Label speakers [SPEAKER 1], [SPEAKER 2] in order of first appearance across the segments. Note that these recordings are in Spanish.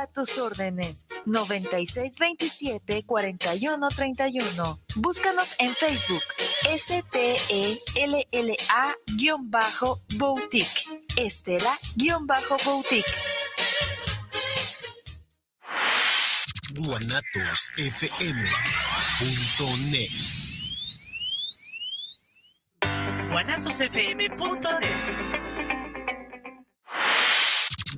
[SPEAKER 1] A tus órdenes. 9627-4131. Búscanos en Facebook. S-T-E-L-L-A-Boutique. Estela-Boutique.
[SPEAKER 2] guanatosfm.net guanatosfm.net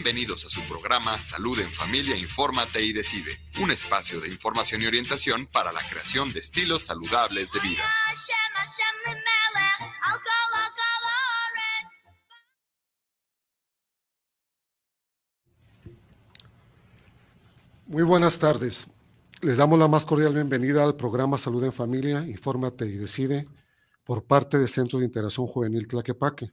[SPEAKER 3] Bienvenidos a su programa Salud en Familia, Infórmate y Decide, un espacio de información y orientación para la creación de estilos saludables de vida.
[SPEAKER 4] Muy buenas tardes. Les damos la más cordial bienvenida al programa Salud en Familia, Infórmate y Decide por parte de Centro de Integración Juvenil Tlaquepaque.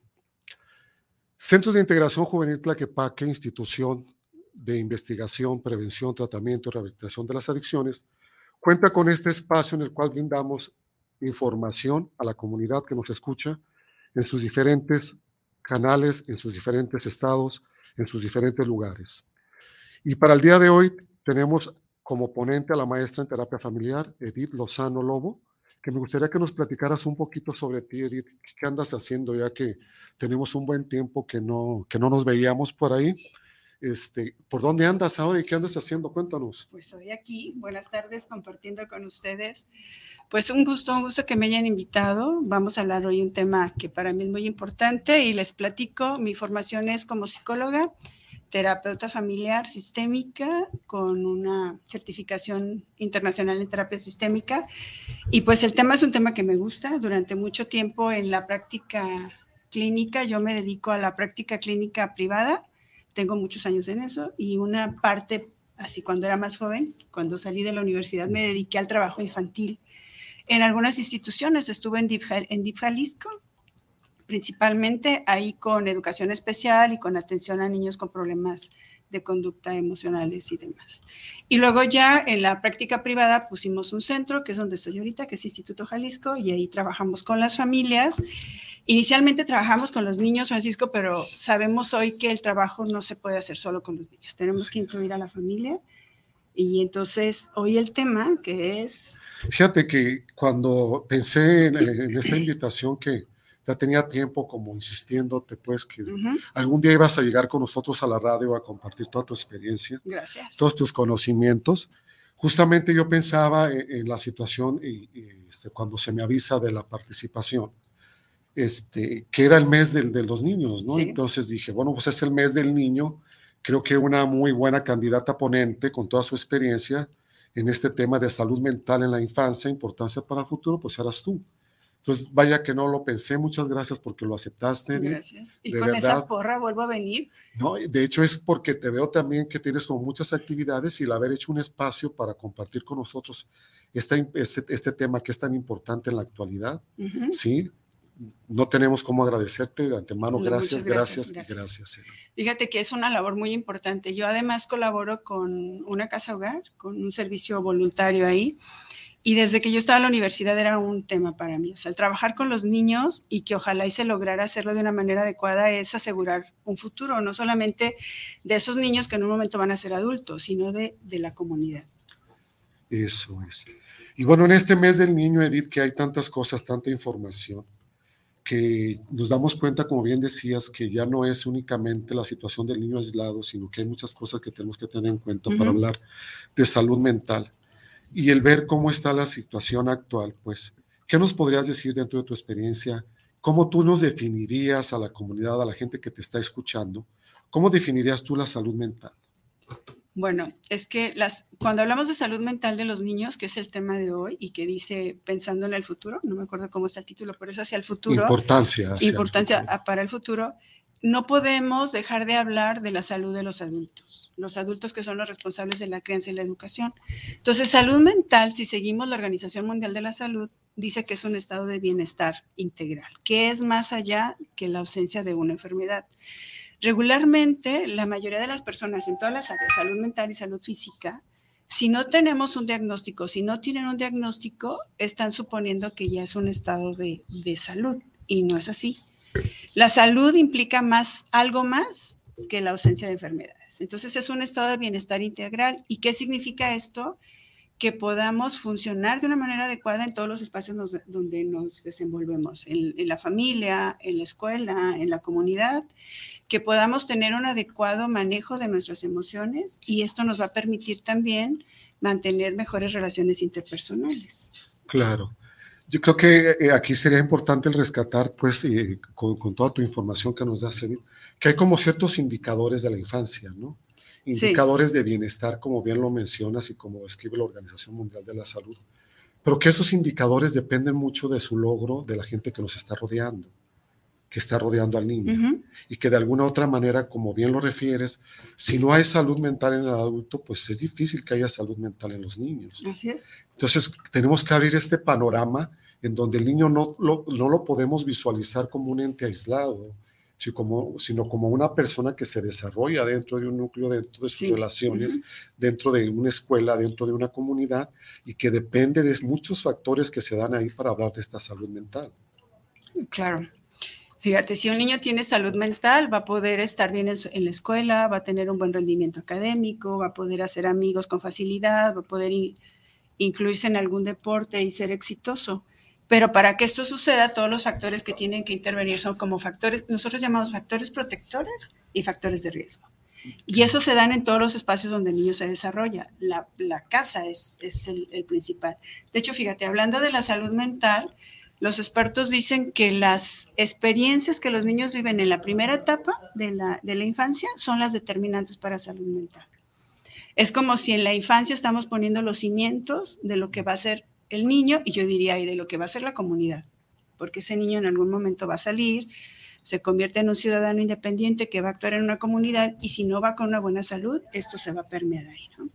[SPEAKER 4] Centros de Integración Juvenil Tlaquepaque, institución de investigación, prevención, tratamiento y rehabilitación de las adicciones, cuenta con este espacio en el cual brindamos información a la comunidad que nos escucha en sus diferentes canales, en sus diferentes estados, en sus diferentes lugares. Y para el día de hoy tenemos como ponente a la maestra en terapia familiar, Edith Lozano Lobo, que me gustaría que nos platicaras un poquito sobre ti, Edith. ¿Qué andas haciendo ya que tenemos un buen tiempo que no, que no nos veíamos por ahí? Este, ¿Por dónde andas ahora y qué andas haciendo? Cuéntanos.
[SPEAKER 5] Pues estoy aquí. Buenas tardes, compartiendo con ustedes. Pues un gusto, un gusto que me hayan invitado. Vamos a hablar hoy un tema que para mí es muy importante y les platico. Mi formación es como psicóloga terapeuta familiar sistémica con una certificación internacional en terapia sistémica. Y pues el tema es un tema que me gusta. Durante mucho tiempo en la práctica clínica, yo me dedico a la práctica clínica privada. Tengo muchos años en eso y una parte, así cuando era más joven, cuando salí de la universidad, me dediqué al trabajo infantil. En algunas instituciones estuve en DIF, en DIF Jalisco, principalmente ahí con educación especial y con atención a niños con problemas de conducta emocionales y demás. Y luego ya en la práctica privada pusimos un centro, que es donde estoy ahorita, que es Instituto Jalisco, y ahí trabajamos con las familias. Inicialmente trabajamos con los niños, Francisco, pero sabemos hoy que el trabajo no se puede hacer solo con los niños, tenemos que incluir a la familia. Y entonces hoy el tema que es...
[SPEAKER 4] Fíjate que cuando pensé en, en esta invitación que, ya tenía tiempo como insistiéndote, pues, que algún día ibas a llegar con nosotros a la radio a compartir toda tu experiencia.
[SPEAKER 5] Gracias.
[SPEAKER 4] Todos tus conocimientos. Justamente yo pensaba en, la situación y, este, cuando se me avisa de la participación, este, que era el mes del, de los niños, ¿no? Entonces dije, bueno, pues es el mes del niño. Creo que una muy buena candidata ponente con toda su experiencia en este tema de salud mental en la infancia, importancia para el futuro, pues eras tú. Entonces, vaya que no lo pensé. Muchas gracias porque lo aceptaste.
[SPEAKER 5] Gracias. Y con esa porra vuelvo a venir.
[SPEAKER 4] No, de hecho es porque te veo también que tienes como muchas actividades y el haber hecho un espacio para compartir con nosotros este, este, tema que es tan importante en la actualidad. Sí, no tenemos cómo agradecerte de antemano. Gracias, gracias, gracias, gracias.
[SPEAKER 5] Fíjate que es una labor muy importante. Yo además colaboro con una casa hogar, con un servicio voluntario ahí. Y desde que yo estaba en la universidad era un tema para mí. O sea, el trabajar con los niños y que ojalá y se lograra hacerlo de una manera adecuada es asegurar un futuro, no solamente de esos niños que en un momento van a ser adultos, sino de, de la comunidad.
[SPEAKER 4] Eso es. Y bueno, en este mes del niño, Edith, que hay tantas cosas, tanta información, que nos damos cuenta, como bien decías, que ya no es únicamente la situación del niño aislado, sino que hay muchas cosas que tenemos que tener en cuenta para hablar de salud mental y el ver cómo está la situación actual, pues, ¿qué nos podrías decir dentro de tu experiencia? ¿Cómo tú nos definirías a la comunidad, a la gente que te está escuchando? ¿Cómo definirías tú la salud mental?
[SPEAKER 5] Bueno, es que las, cuando hablamos de salud mental de los niños, que es el tema de hoy y que dice pensando en el futuro, no me acuerdo cómo está el título, pero es hacia el futuro.
[SPEAKER 4] Importancia.
[SPEAKER 5] importancia para el futuro no podemos dejar de hablar de la salud de los adultos, los adultos que son los responsables de la crianza y la educación. Entonces, salud mental, si seguimos la Organización Mundial de la Salud, dice que es un estado de bienestar integral, que es más allá que la ausencia de una enfermedad. Regularmente, la mayoría de las personas en todas las áreas, salud mental y salud física, si no tenemos un diagnóstico, si no tienen un diagnóstico, están suponiendo que ya es un estado de, de salud y no es así. La salud implica más, algo más que la ausencia de enfermedades. Entonces es un estado de bienestar integral. ¿Y qué significa esto? que podamos funcionar de una manera adecuada en todos los espacios donde nos desenvolvemos, en, la familia, en la escuela, en la comunidad, que podamos tener un adecuado manejo de nuestras emociones y esto nos va a permitir también mantener mejores relaciones interpersonales.
[SPEAKER 4] Claro. Yo creo que eh, aquí sería importante el rescatar, pues, eh, con, con, toda tu información que nos das, que hay como ciertos indicadores de la infancia, ¿no? indicadores de bienestar, como bien lo mencionas y como describe la Organización Mundial de la Salud, pero que esos indicadores dependen mucho de su logro, de la gente que nos está rodeando, que está rodeando al niño, y que de alguna otra manera, como bien lo refieres, si no hay salud mental en el adulto, pues es difícil que haya salud mental en los niños.
[SPEAKER 5] Así es.
[SPEAKER 4] Entonces, tenemos que abrir este panorama en donde el niño no no lo podemos visualizar como un ente aislado, sino como una persona que se desarrolla dentro de un núcleo, dentro de sus relaciones, dentro de una escuela, dentro de una comunidad y que depende de muchos factores que se dan ahí para hablar de esta salud mental.
[SPEAKER 5] Claro. Fíjate, si un niño tiene salud mental, va a poder estar bien en, en, la escuela, va a tener un buen rendimiento académico, va a poder hacer amigos con facilidad, va a poder incluirse en algún deporte y ser exitoso. Pero para que esto suceda, todos los factores que tienen que intervenir son como factores, nosotros llamamos factores protectores y factores de riesgo. Y eso se dan en todos los espacios donde el niño se desarrolla. La, casa es, el, principal. De hecho, fíjate, hablando de la salud mental, los expertos dicen que las experiencias que los niños viven en la primera etapa de la, de la infancia son las determinantes para salud mental. Es como si en la infancia estamos poniendo los cimientos de lo que va a ser el niño y yo diría, y de lo que va a ser la comunidad, porque ese niño en algún momento va a salir, se convierte en un ciudadano independiente que va a actuar en una comunidad y si no va con una buena salud, esto se va a permear ahí, ¿no?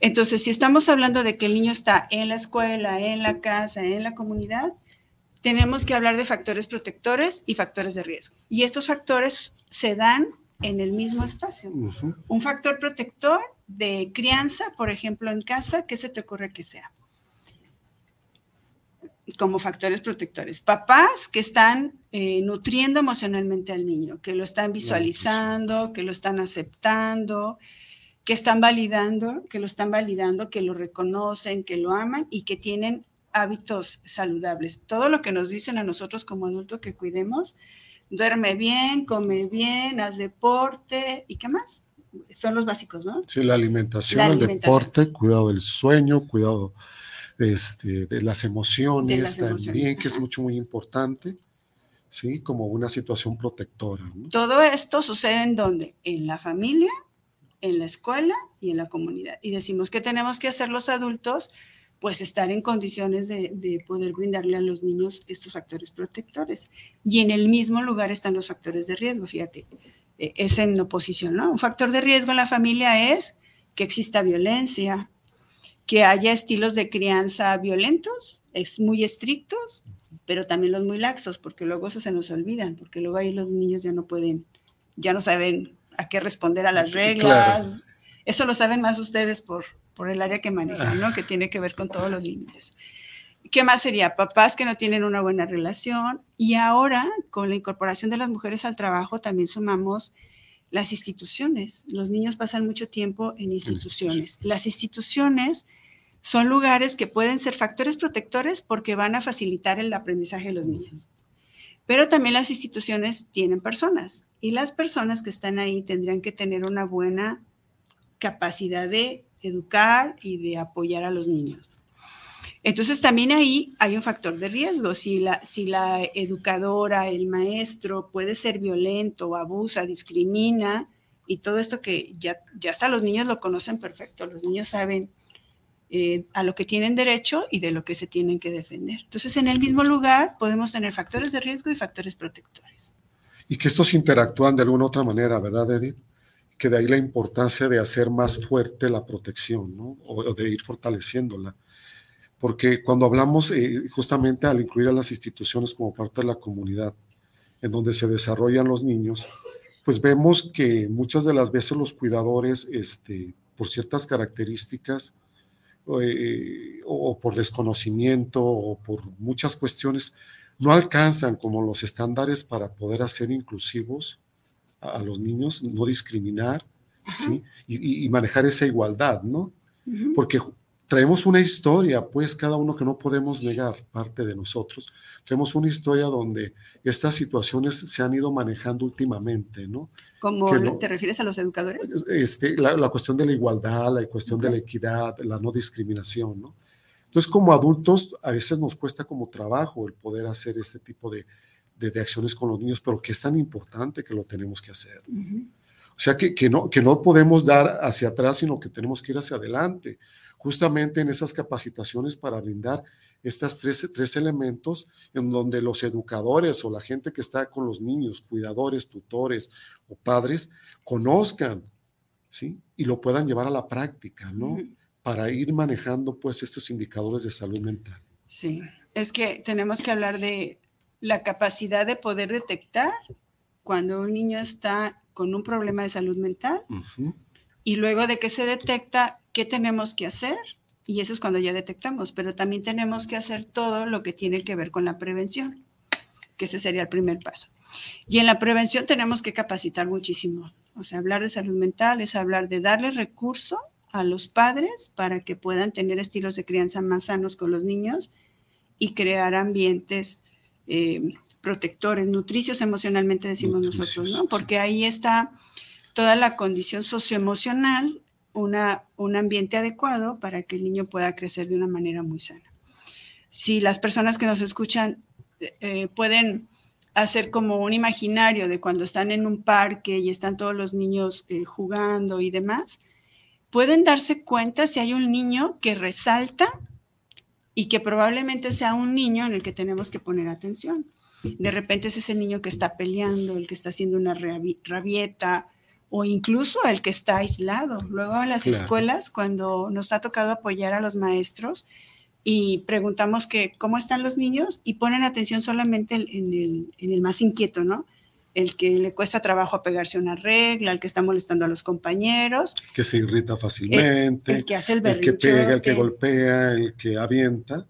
[SPEAKER 5] Entonces, si estamos hablando de que el niño está en la escuela, en la casa, en la comunidad, tenemos que hablar de factores protectores y factores de riesgo. Y estos factores se dan en el mismo espacio. Un factor protector de crianza, por ejemplo, en casa, ¿qué se te ocurre que sea? como factores protectores. Papás que están eh, nutriendo emocionalmente al niño, que lo están visualizando, que lo están aceptando, que están validando, que lo están validando, que lo reconocen, que lo aman y que tienen hábitos saludables. Todo lo que nos dicen a nosotros como adultos que cuidemos, duerme bien, come bien, haz deporte y qué más. Son los básicos, ¿no?
[SPEAKER 4] Sí, la alimentación, el deporte, cuidado del sueño, cuidado este, de las emociones también, que es mucho, muy importante, ¿sí? Como una situación protectora.
[SPEAKER 5] Todo esto sucede en dónde? En la familia, en la escuela y en la comunidad. Y decimos que tenemos que hacer los adultos, pues estar en condiciones de, de, poder brindarle a los niños estos factores protectores. Y en el mismo lugar están los factores de riesgo, fíjate, e, es en oposición, ¿no? Un factor de riesgo en la familia es que exista violencia, que haya estilos de crianza violentos, es muy estrictos, pero también los muy laxos, porque luego eso se nos olvidan, porque luego ahí los niños ya no pueden, ya no saben a qué responder a las reglas. Eso lo saben más ustedes por, por el área que manejan, ¿no? Que tiene que ver con todos los límites. ¿Qué más sería? Papás que no tienen una buena relación. Y ahora, con la incorporación de las mujeres al trabajo, también sumamos las instituciones. Los niños pasan mucho tiempo en instituciones. Las instituciones son lugares que pueden ser factores protectores porque van a facilitar el aprendizaje de los niños. Pero también las instituciones tienen personas y las personas que están ahí tendrían que tener una buena capacidad de educar y de apoyar a los niños. Entonces también ahí hay un factor de riesgo. Si la, si la educadora, el maestro puede ser violento, abusa, discrimina y todo esto que ya, ya hasta los niños lo conocen perfecto, los niños saben eh, a lo que tienen derecho y de lo que se tienen que defender. Entonces, en el mismo lugar podemos tener factores de riesgo y factores protectores.
[SPEAKER 4] y que estos interactúan de alguna otra manera, ¿verdad, Edith? Que de ahí la importancia de hacer más fuerte la protección, ¿no? O, de ir fortaleciéndola. Porque cuando hablamos eh, justamente al incluir a las instituciones como parte de la comunidad, en donde se desarrollan los niños, pues vemos que muchas de las veces los cuidadores, este, por ciertas características, eh, o por desconocimiento, o por muchas cuestiones, no alcanzan como los estándares para poder hacer inclusivos a, los niños, no discriminar, ¿sí? Y, manejar esa igualdad, ¿no? Porque traemos una historia, pues cada uno que no podemos negar, parte de nosotros, traemos una historia donde estas situaciones se han ido manejando últimamente, ¿no?
[SPEAKER 5] ¿Cómo te refieres a los educadores?
[SPEAKER 4] Este, la, cuestión de la igualdad, la cuestión de la equidad, la no discriminación, ¿no? Entonces, como adultos, a veces nos cuesta como trabajo el poder hacer este tipo de, de, acciones con los niños, pero que es tan importante que lo tenemos que hacer. O sea, que, que, no, que no podemos dar hacia atrás, sino que tenemos que ir hacia adelante justamente en esas capacitaciones para brindar estas tres, tres elementos en donde los educadores o la gente que está con los niños, cuidadores, tutores o padres, conozcan, ¿sí? Y lo puedan llevar a la práctica, ¿no? Para ir manejando, pues, estos indicadores de salud mental.
[SPEAKER 5] Sí, es que tenemos que hablar de la capacidad de poder detectar cuando un niño está con un problema de salud mental y luego de que se detecta, ¿qué tenemos que hacer? Y eso es cuando ya detectamos, pero también tenemos que hacer todo lo que tiene que ver con la prevención, que ese sería el primer paso. Y en la prevención tenemos que capacitar muchísimo. O sea, hablar de salud mental es hablar de darle recurso a los padres para que puedan tener estilos de crianza más sanos con los niños y crear ambientes eh, protectores, nutricios emocionalmente decimos nosotros, ¿no? Porque ahí está toda la condición socioemocional una, un ambiente adecuado para que el niño pueda crecer de una manera muy sana. Si las personas que nos escuchan eh, pueden hacer como un imaginario de cuando están en un parque y están todos los niños eh, jugando y demás, pueden darse cuenta si hay un niño que resalta y que probablemente sea un niño en el que tenemos que poner atención. De repente es ese niño que está peleando, el que está haciendo una rabieta, o incluso el que está aislado. Luego en las escuelas, cuando nos ha tocado apoyar a los maestros y preguntamos que cómo están los niños y ponen atención solamente en el, en el más inquieto, ¿no? El que le cuesta trabajo apegarse a una regla, el que está molestando a los compañeros.
[SPEAKER 4] Que se irrita fácilmente.
[SPEAKER 5] El, que hace el
[SPEAKER 4] El que pega, el que golpea, el que avienta.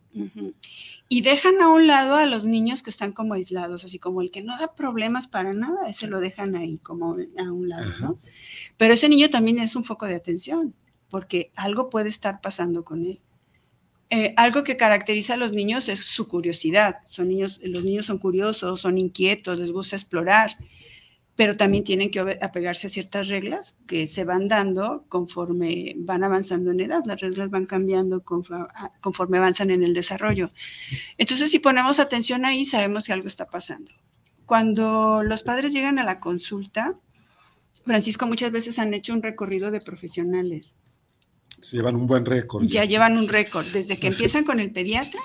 [SPEAKER 5] Y dejan a un lado a los niños que están como aislados, así como el que no da problemas para nada, ese lo dejan ahí como a un lado, ¿no? Pero ese niño también es un foco de atención, porque algo puede estar pasando con él. Eh, algo que caracteriza a los niños es su curiosidad. Son niños, los niños son curiosos, son inquietos, les gusta explorar pero también tienen que apegarse a ciertas reglas que se van dando conforme van avanzando en edad. Las reglas van cambiando ah, conforme, avanzan en el desarrollo. Entonces, si ponemos atención ahí, sabemos que algo está pasando. Cuando los padres llegan a la consulta, Francisco, muchas veces han hecho un recorrido de profesionales.
[SPEAKER 4] Llevan un buen récord.
[SPEAKER 5] Ya, llevan un récord. Desde que empiezan con el pediatra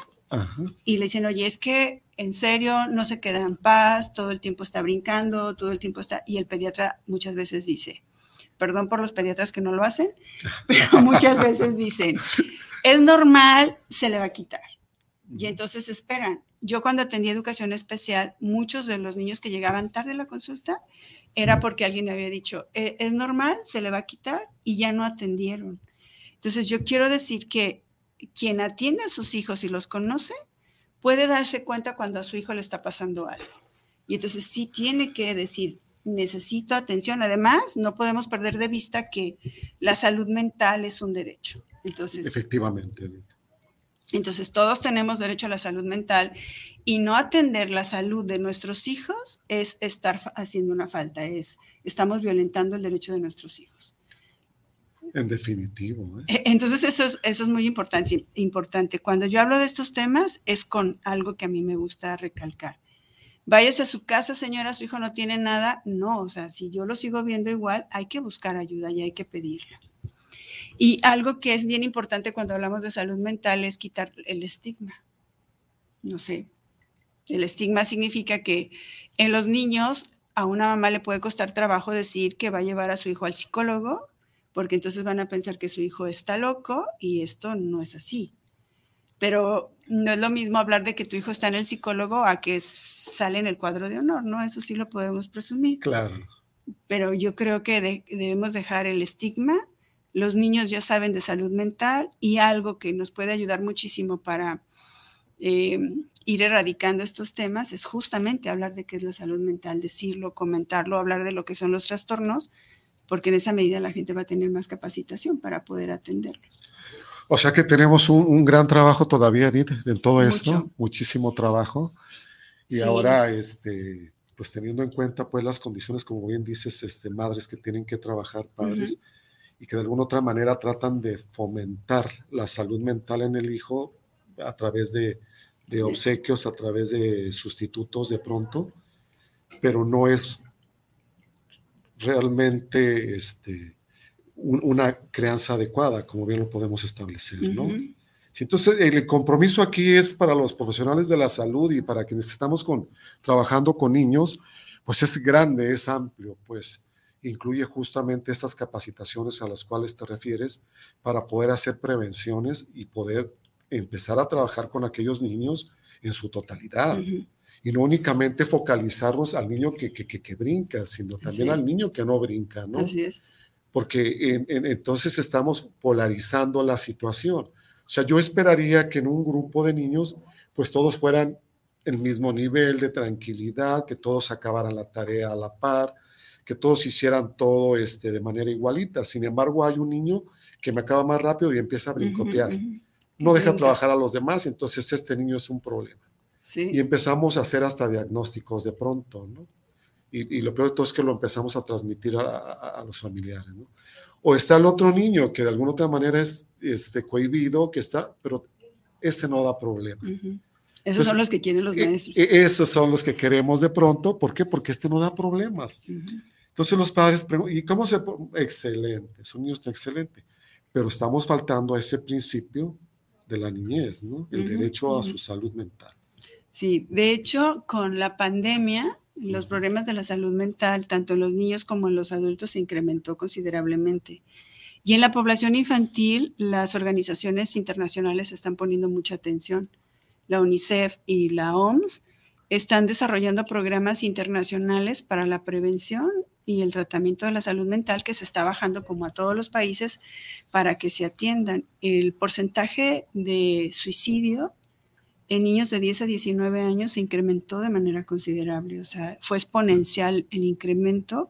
[SPEAKER 5] y le dicen, oye, es que en serio no se queda en paz, todo el tiempo está brincando, todo el tiempo está... Y el pediatra muchas veces dice, perdón por los pediatras que no lo hacen, pero muchas veces dicen, es normal, se le va a quitar. Y entonces esperan. Yo cuando atendí educación especial, muchos de los niños que llegaban tarde a la consulta era porque alguien había dicho, e, es normal, se le va a quitar y ya no atendieron. Entonces yo quiero decir que quien atiende a sus hijos y los conoce, puede darse cuenta cuando a su hijo le está pasando algo. Y entonces sí tiene que decir, necesito atención. Además, no podemos perder de vista que la salud mental es un derecho. Entonces,
[SPEAKER 4] efectivamente.
[SPEAKER 5] Entonces, todos tenemos derecho a la salud mental y no atender la salud de nuestros hijos es estar haciendo una falta, es estamos violentando el derecho de nuestros hijos.
[SPEAKER 4] En definitivo.
[SPEAKER 5] ¿eh? E, entonces eso es, eso es muy importante, importante. Cuando yo hablo de estos temas es con algo que a mí me gusta recalcar. Váyase a su casa, señora, su hijo no tiene nada. No, o sea, si yo lo sigo viendo igual, hay que buscar ayuda y hay que pedirla. Y algo que es bien importante cuando hablamos de salud mental es quitar el estigma. No sé, el estigma significa que en los niños a una mamá le puede costar trabajo decir que va a llevar a su hijo al psicólogo, porque entonces van a pensar que su hijo está loco y esto no es así. Pero no es lo mismo hablar de que tu hijo está en el psicólogo a que sale en el cuadro de honor, ¿no? Eso sí lo podemos presumir.
[SPEAKER 4] Claro.
[SPEAKER 5] Pero yo creo que debemos dejar el estigma. Los niños ya saben de salud mental y algo que nos puede ayudar muchísimo para eh, ir erradicando estos temas es justamente hablar de qué es la salud mental, decirlo, comentarlo, hablar de lo que son los trastornos, porque en esa medida la gente va a tener más capacitación para poder atenderlos.
[SPEAKER 4] O sea que tenemos un, gran trabajo todavía, Edith, en todo esto, muchísimo trabajo. Y ahora, este, pues teniendo en cuenta pues las condiciones, como bien dices, este, madres que tienen que trabajar, padres, y que de alguna otra manera tratan de fomentar la salud mental en el hijo a través de, de obsequios a través de sustitutos de pronto, pero no es realmente este, una crianza adecuada, como bien lo podemos establecer, ¿no? entonces, el compromiso aquí es para los profesionales de la salud y para quienes estamos con, trabajando con niños, pues es grande, es amplio, pues incluye justamente estas capacitaciones a las cuales te refieres para poder hacer prevenciones y poder empezar a trabajar con aquellos niños en su totalidad. Y no únicamente focalizarnos al niño que, que, que, brinca, sino también al niño que no brinca, ¿no?
[SPEAKER 5] Así es.
[SPEAKER 4] Porque entonces estamos polarizando la situación. O sea, yo esperaría que en un grupo de niños, pues todos fueran el mismo nivel de tranquilidad, que todos acabaran la tarea a la par, que todos hicieran todo este, de manera igualita. Sin embargo, hay un niño que me acaba más rápido y empieza a brincotear no deja trabajar a los demás, entonces este niño es un problema. Y empezamos a hacer hasta diagnósticos de pronto, ¿no? Y, lo peor de todo es que lo empezamos a transmitir a, los familiares, ¿no? O está el otro niño que de alguna otra manera es este, cohibido, que está, pero este no da problema.
[SPEAKER 5] Esos son los que quieren los e, maestros.
[SPEAKER 4] E, esos son los que queremos de pronto. ¿Por qué? Porque este no da problemas. Entonces los padres preguntan, ¿y cómo se...? Excelente, es un niño está excelente. Pero estamos faltando a ese principio de la niñez, ¿no? El derecho a su salud mental.
[SPEAKER 5] Sí, de hecho, con la pandemia, los problemas de la salud mental, tanto en los niños como en los adultos, se incrementó considerablemente. Y en la población infantil, las organizaciones internacionales están poniendo mucha atención. La UNICEF y la OMS están desarrollando programas internacionales para la prevención y el tratamiento de la salud mental que se está bajando como a todos los países para que se atiendan. El porcentaje de suicidio en niños de 10 a 19 años se incrementó de manera considerable, o sea, fue exponencial el incremento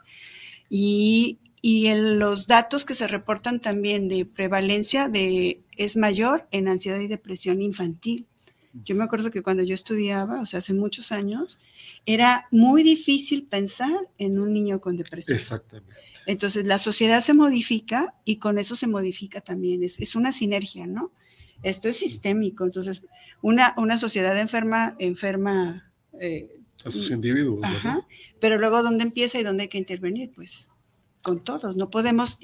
[SPEAKER 5] y, y los datos que se reportan también de prevalencia de, es mayor en ansiedad y depresión infantil. Yo me acuerdo que cuando yo estudiaba, o sea, hace muchos años, era muy difícil pensar en un niño con depresión.
[SPEAKER 4] Exactamente.
[SPEAKER 5] Entonces, la sociedad se modifica y con eso se modifica también. Es, es una sinergia, ¿no? Esto es sistémico. Entonces, una, una sociedad enferma, enferma...
[SPEAKER 4] Eh, a sus individuos.
[SPEAKER 5] Ajá, pero luego, ¿dónde empieza y dónde hay que intervenir? Pues con todos. No podemos,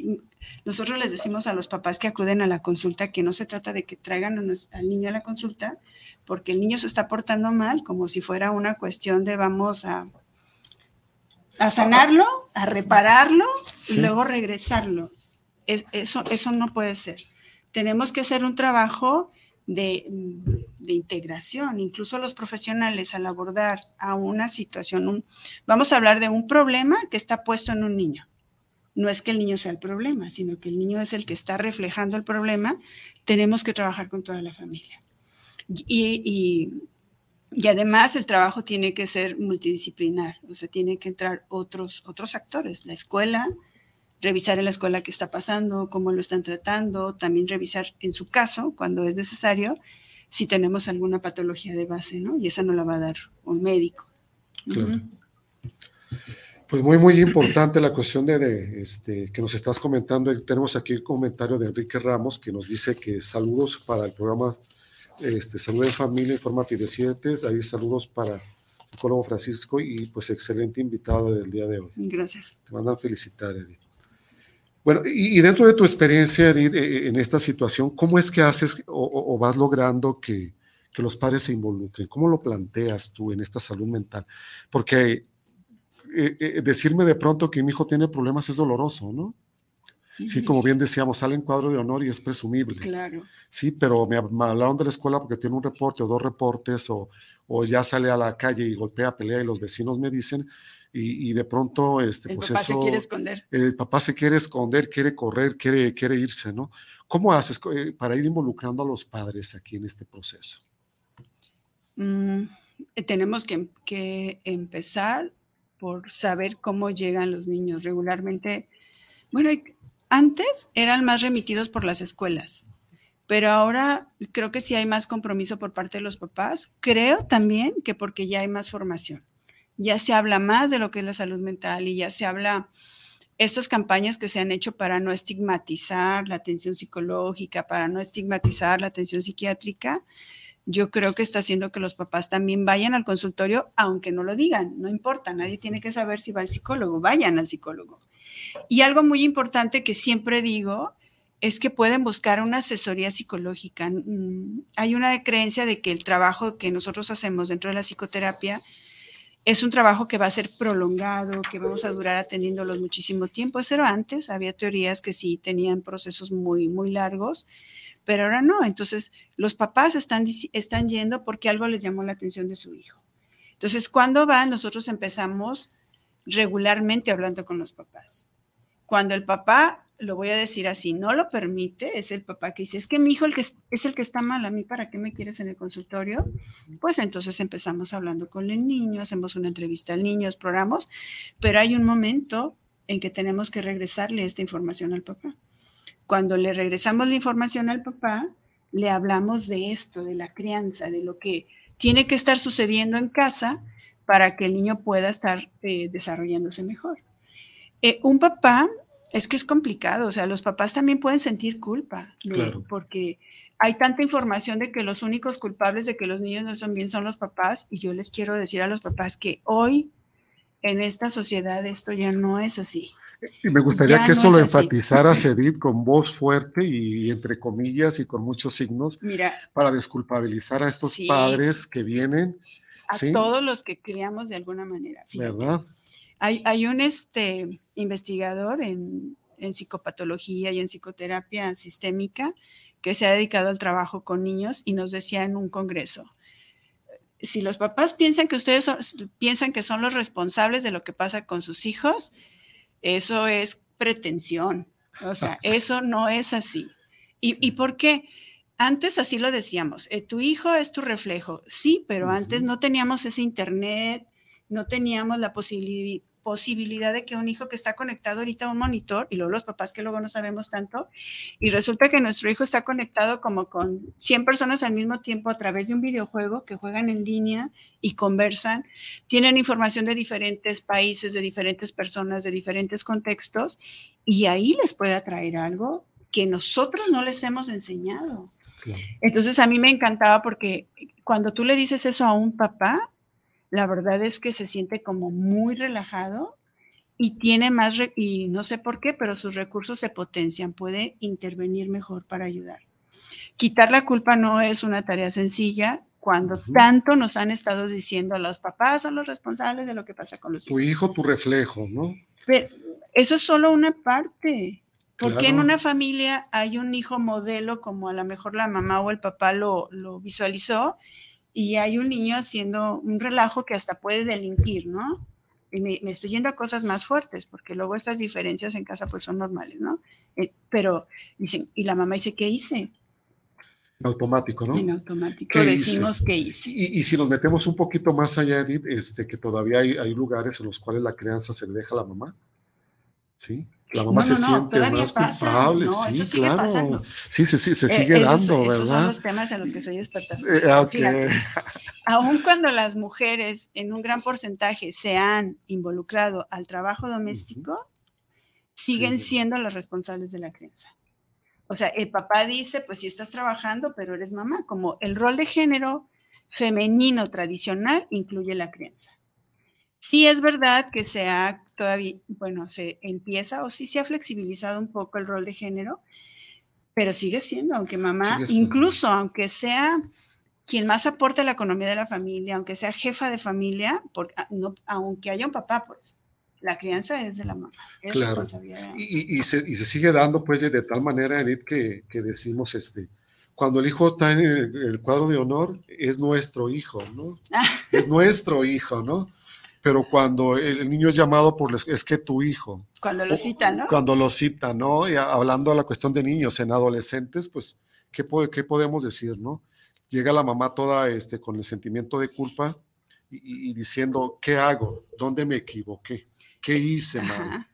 [SPEAKER 5] nosotros les decimos a los papás que acuden a la consulta que no se trata de que traigan al niño a la consulta, porque el niño se está portando mal, como si fuera una cuestión de vamos a, a sanarlo, a repararlo y luego regresarlo. eso, eso no puede ser. Tenemos que hacer un trabajo de, integración, incluso los profesionales al abordar a una situación, vamos a hablar de un problema que está puesto en un niño. No es que el niño sea el problema, sino que el niño es el que está reflejando el problema. Tenemos que trabajar con toda la familia. Y, además el trabajo tiene que ser multidisciplinar, o sea, tiene que entrar otros, otros actores, la escuela, revisar en la escuela qué está pasando, cómo lo están tratando, también revisar en su caso, cuando es necesario, si tenemos alguna patología de base, ¿no? Y esa no la va a dar un médico. Claro.
[SPEAKER 4] Pues muy, muy importante la cuestión de, este, que nos estás comentando. Tenemos aquí el comentario de Enrique Ramos que nos dice que saludos para el programa este, Salud en Familia, Informati de Siete. Ahí saludos para el psicólogo Francisco y pues excelente invitado del día de hoy.
[SPEAKER 5] Gracias.
[SPEAKER 4] Te mandan felicitar, Edith. Bueno, y, dentro de tu experiencia, Edith, eh, en esta situación, ¿cómo es que haces o, vas logrando que, que, los padres se involucren? ¿Cómo lo planteas tú en esta salud mental? Porque eh, eh, decirme de pronto que mi hijo tiene problemas es doloroso, ¿no? Sí, como bien decíamos, sale en cuadro de honor y es presumible.
[SPEAKER 5] Claro.
[SPEAKER 4] Sí, pero me, hablaron de la escuela porque tiene un reporte o dos reportes o, o ya sale a la calle y golpea, pelea y los vecinos me dicen y, de pronto, este,
[SPEAKER 5] el
[SPEAKER 4] pues
[SPEAKER 5] papá
[SPEAKER 4] eso,
[SPEAKER 5] se quiere esconder.
[SPEAKER 4] El papá se quiere esconder, quiere correr, quiere, quiere irse, ¿no? ¿Cómo haces eh, para ir involucrando a los padres aquí en este proceso?
[SPEAKER 5] Mm, eh, tenemos que, que, empezar por saber cómo llegan los niños regularmente. Bueno, antes eran más remitidos por las escuelas, pero ahora creo que sí hay más compromiso por parte de los papás. Creo también que porque ya hay más formación ya se habla más de lo que es la salud mental y ya se habla estas campañas que se han hecho para no estigmatizar la atención psicológica, para no estigmatizar la atención psiquiátrica, yo creo que está haciendo que los papás también vayan al consultorio, aunque no lo digan, no importa, nadie tiene que saber si va al psicólogo, vayan al psicólogo. Y algo muy importante que siempre digo es que pueden buscar una asesoría psicológica. Mm, hay una creencia de que el trabajo que nosotros hacemos dentro de la psicoterapia es un trabajo que va a ser prolongado, que vamos a durar atendiéndolos muchísimo tiempo. Eso antes, había teorías que sí tenían procesos muy, muy largos, pero ahora no. Entonces, los papás están, están yendo porque algo les llamó la atención de su hijo. Entonces, cuando van, nosotros empezamos regularmente hablando con los papás. Cuando el papá lo voy a decir así, no lo permite, es el papá que dice, es que mi hijo el que es, el que está mal, a mí para qué me quieres en el consultorio, pues entonces empezamos hablando con el niño, hacemos una entrevista al niño, exploramos, pero hay un momento en que tenemos que regresarle esta información al papá. Cuando le regresamos la información al papá, le hablamos de esto, de la crianza, de lo que tiene que estar sucediendo en casa para que el niño pueda estar eh, desarrollándose mejor. Eh, un papá es que es complicado, o sea, los papás también pueden sentir culpa, porque hay tanta información de que los únicos culpables de que los niños no son bien son los papás, y yo les quiero decir a los papás que hoy en esta sociedad esto ya no es así.
[SPEAKER 4] Y me gustaría que eso lo enfatizara Edith con voz fuerte y, entre comillas y con muchos signos para desculpabilizar a estos padres que vienen.
[SPEAKER 5] A todos los que criamos de alguna manera.
[SPEAKER 4] ¿Verdad?
[SPEAKER 5] Hay, un este, investigador en, psicopatología y en psicoterapia sistémica que se ha dedicado al trabajo con niños y nos decía en un congreso, si los papás piensan que ustedes piensan que son los responsables de lo que pasa con sus hijos, eso es pretensión. O sea, eso no es así. ¿Y, por qué? Antes así lo decíamos, eh, tu hijo es tu reflejo. Sí, pero antes no teníamos ese internet, no teníamos la posibilidad posibilidad de que un hijo que está conectado ahorita a un monitor, y luego los papás que luego no sabemos tanto, y resulta que nuestro hijo está conectado como con 100 personas al mismo tiempo a través de un videojuego que juegan en línea y conversan, tienen información de diferentes países, de diferentes personas, de diferentes contextos, y ahí les puede atraer algo que nosotros no les hemos enseñado. Entonces a mí me encantaba porque cuando tú le dices eso a un papá, la verdad es que se siente como muy relajado y tiene más, y no sé por qué, pero sus recursos se potencian, puede intervenir mejor para ayudar. Quitar la culpa no es una tarea sencilla cuando tanto nos han estado diciendo los papás son los responsables de lo que pasa con los
[SPEAKER 4] hijos. Tu hijo, tu reflejo, ¿no?
[SPEAKER 5] Pero eso es solo una parte. Porque en una familia hay un hijo modelo como a lo mejor la mamá o el papá lo, lo visualizó y hay un niño haciendo un relajo que hasta puede delinquir, ¿no? Y me, estoy yendo a cosas más fuertes, porque luego estas diferencias en casa pues son normales, ¿no? Eh, pero dicen, y la mamá dice, ¿qué hice?
[SPEAKER 4] En automático, ¿no?
[SPEAKER 5] En automático decimos qué hice.
[SPEAKER 4] Y, y, si nos metemos un poquito más allá, Edith, este, que todavía hay, hay lugares en los cuales la crianza se le deja a la mamá, ¿sí? La mamá se siente más culpable, sí, claro. Sí, se, eh, sigue dando, ¿verdad? Esos son
[SPEAKER 5] los temas en los que soy experta. Eh,
[SPEAKER 4] okay.
[SPEAKER 5] aun cuando las mujeres en un gran porcentaje se han involucrado al trabajo doméstico, siguen siendo las responsables de la crianza. O sea, el papá dice, pues si estás trabajando, pero eres mamá, como el rol de género femenino tradicional incluye la crianza. Sí es verdad que se ha todavía, bueno, se empieza o sí se ha flexibilizado un poco el rol de género, pero sigue siendo, aunque mamá, incluso aunque sea quien más aporte a la economía de la familia, aunque sea jefa de familia, ah, no, aunque haya un papá, pues, la crianza es de la mamá, es
[SPEAKER 4] Claro.
[SPEAKER 5] responsabilidad.
[SPEAKER 4] Y, y se, y se sigue dando, pues, de, de tal manera, Edith, que, que decimos, este, cuando el hijo está en el, el cuadro de honor, es nuestro hijo, ¿no? Es nuestro hijo, ¿no? Pero cuando el, niño es llamado por, les- es que tu hijo,
[SPEAKER 5] Cuando lo citan, ¿no?
[SPEAKER 4] cuando lo cita, ¿no? Y hablando de la cuestión de niños en adolescentes, pues, ¿qué, qué podemos decir, no? Llega la mamá toda este, con el sentimiento de culpa y, y- diciendo, ¿qué hago? ¿Dónde me equivoqué? ¿Qué hice mal?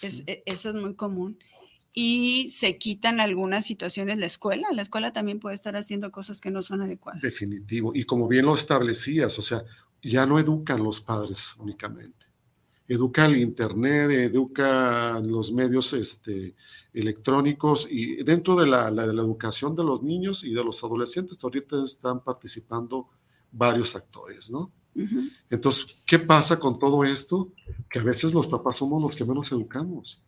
[SPEAKER 5] Es- e- eso es muy común. Y se quitan algunas situaciones la escuela. La escuela también puede estar haciendo cosas que no son adecuadas.
[SPEAKER 4] Definitivo. Y como bien lo establecías, o sea, ya no educan los padres únicamente. Educa el Internet, educa los medios este, electrónicos y dentro de la, la- de la educación de los niños y de los adolescentes, ahorita están participando varios actores, ¿no? Entonces, ¿qué pasa con todo esto? Que a veces los papás somos los que menos educamos.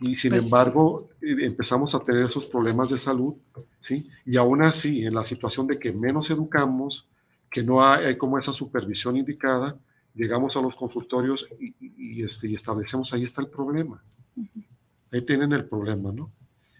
[SPEAKER 4] Y sin
[SPEAKER 5] Pues-
[SPEAKER 4] embargo, eh, empezamos a tener esos problemas de salud, ¿sí? Y aún así, en la situación de que menos educamos, que no hay, hay como esa supervisión indicada, llegamos a los consultorios y, este, y establecemos, ahí está el problema. Ahí tienen el problema, ¿no?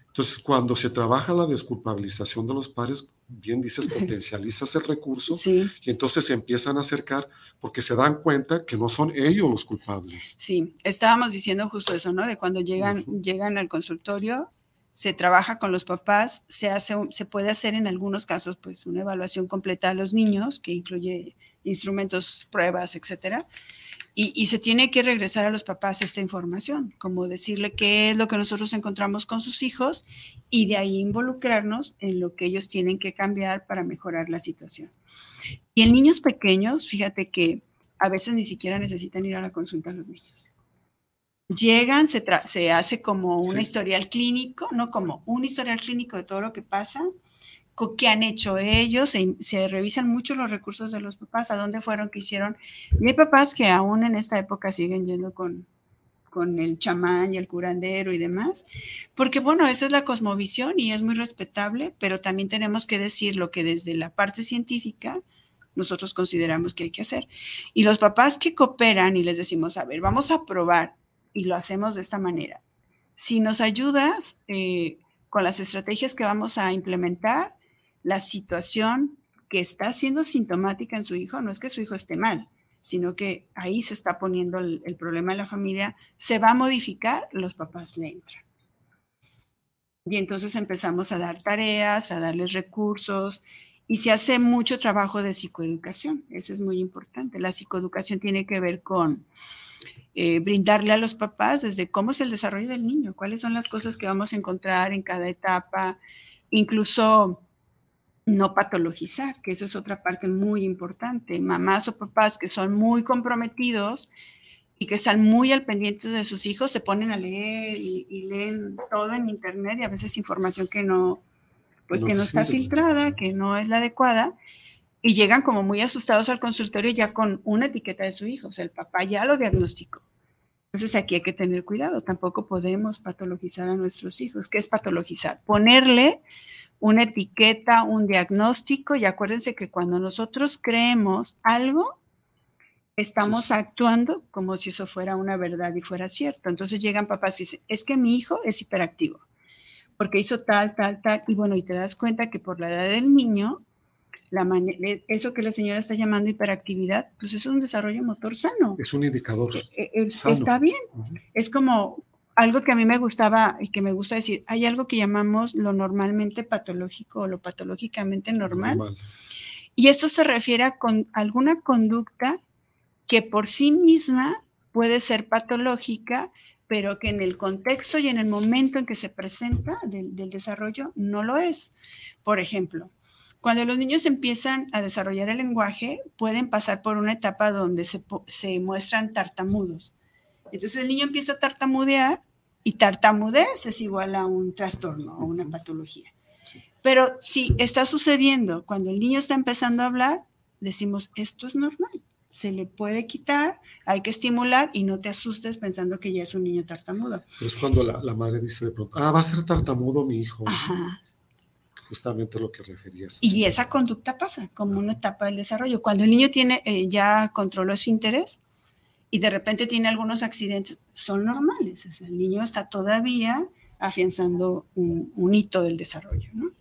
[SPEAKER 4] Entonces, cuando se trabaja la desculpabilización de los padres, bien dices, potencializas el recurso
[SPEAKER 5] Sí,
[SPEAKER 4] y entonces se empiezan a acercar porque se dan cuenta que no son ellos los culpables.
[SPEAKER 5] sí. Estábamos diciendo justo eso, ¿no? De cuando llegan, llegan al consultorio, se trabaja con los papás, se hace, se puede hacer en algunos casos, pues, una evaluación completa a los niños, que incluye instrumentos, pruebas, etcétera. Y, y se tiene que regresar a los papás esta información, como decirle qué es lo que nosotros encontramos con sus hijos y de ahí involucrarnos en lo que ellos tienen que cambiar para mejorar la situación. Y en niños pequeños, fíjate que a veces ni siquiera necesitan ir a la consulta los niños. Llegan, se, se hace como un
[SPEAKER 4] Sí.
[SPEAKER 5] historial clínico, no como un historial clínico de todo lo que pasa, qué han hecho ellos, se, se revisan mucho los recursos de los papás, a dónde fueron, qué hicieron. Y hay papás que aún en esta época siguen yendo con, con el chamán y el curandero y demás, porque bueno, esa es la cosmovisión y es muy respetable, pero también tenemos que decir lo que desde la parte científica nosotros consideramos que hay que hacer. Y los papás que cooperan y les decimos, a ver, vamos a probar y lo hacemos de esta manera. Si nos ayudas eh, con las estrategias que vamos a implementar, la situación que está siendo sintomática en su hijo, no es que su hijo esté mal, sino que ahí se está poniendo el, problema en la familia, se va a modificar, los papás le entran. Y entonces empezamos a dar tareas, a darles recursos, y se hace mucho trabajo de psicoeducación. Eso es muy importante. La psicoeducación tiene que ver con eh, brindarle a los papás desde cómo es el desarrollo del niño, cuáles son las cosas que vamos a encontrar en cada etapa, incluso no patologizar, que eso es otra parte muy importante. Mamás o papás que son muy comprometidos y que están muy al pendiente de sus hijos, se ponen a leer y, y leen todo en internet y a veces información que no, pues
[SPEAKER 4] No
[SPEAKER 5] que no está filtrada, que no es la adecuada, y llegan como muy asustados al consultorio ya con una etiqueta de su hijo, o sea, el papá ya lo diagnosticó. Entonces aquí hay que tener cuidado, tampoco podemos patologizar a nuestros hijos. ¿Qué es patologizar? Ponerle una etiqueta, un diagnóstico, y acuérdense que cuando nosotros creemos algo, estamos actuando como si eso fuera una verdad y fuera cierto. Entonces llegan papás y dicen, es que mi hijo es hiperactivo porque hizo tal, tal, tal, y bueno, y te das cuenta que por la edad del niño, la eso que la señora está llamando hiperactividad, pues es un desarrollo motor sano.
[SPEAKER 4] Es un indicador.
[SPEAKER 5] Eh, eh,
[SPEAKER 4] Sano.
[SPEAKER 5] Está bien. Es como algo que a mí me gustaba y que me gusta decir, hay algo que llamamos lo normalmente patológico o lo patológicamente normal.
[SPEAKER 4] Normal.
[SPEAKER 5] Y eso se refiere a con alguna conducta que por sí misma puede ser patológica, pero que en el contexto y en el momento en que se presenta del, del desarrollo no lo es. Por ejemplo, cuando los niños empiezan a desarrollar el lenguaje, pueden pasar por una etapa donde se, muestran tartamudos. Entonces el niño empieza a tartamudear y tartamudez es igual a un trastorno o una patología. Pero si está sucediendo cuando el niño está empezando a hablar, decimos, esto es normal, se le puede quitar, hay que estimular y no te asustes pensando que ya es un niño tartamudo.
[SPEAKER 4] Es cuando la, la madre dice de pronto, ah, va a ser tartamudo mi hijo.
[SPEAKER 5] Ajá.
[SPEAKER 4] Justamente lo que referías.
[SPEAKER 5] Y esa conducta pasa como una etapa del desarrollo. Cuando el niño tiene, eh, ya controló su interés, y de repente tiene algunos accidentes, son normales. el niño está todavía afianzando un, hito del desarrollo. ¿no?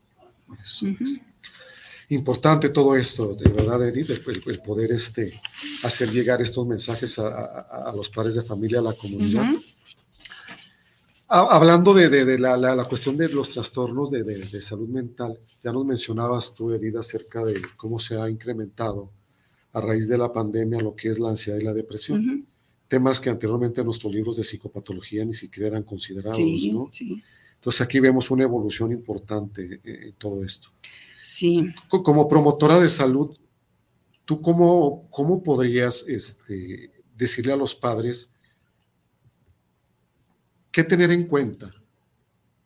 [SPEAKER 4] Importante todo esto, de verdad, Edith, el, poder este, hacer llegar estos mensajes a, los padres de familia, a la comunidad. Hablando de, la, cuestión de los trastornos de, salud mental, ya nos mencionabas tú, Edith, acerca de cómo se ha incrementado a raíz de la pandemia lo que es la ansiedad y la depresión. Temas que anteriormente en nuestros libros de psicopatología ni siquiera eran considerados, ¿no? Entonces aquí vemos una evolución importante en todo esto.
[SPEAKER 5] Sí.
[SPEAKER 4] Como promotora de salud, ¿tú cómo, cómo podrías este, decirle a los padres qué tener en cuenta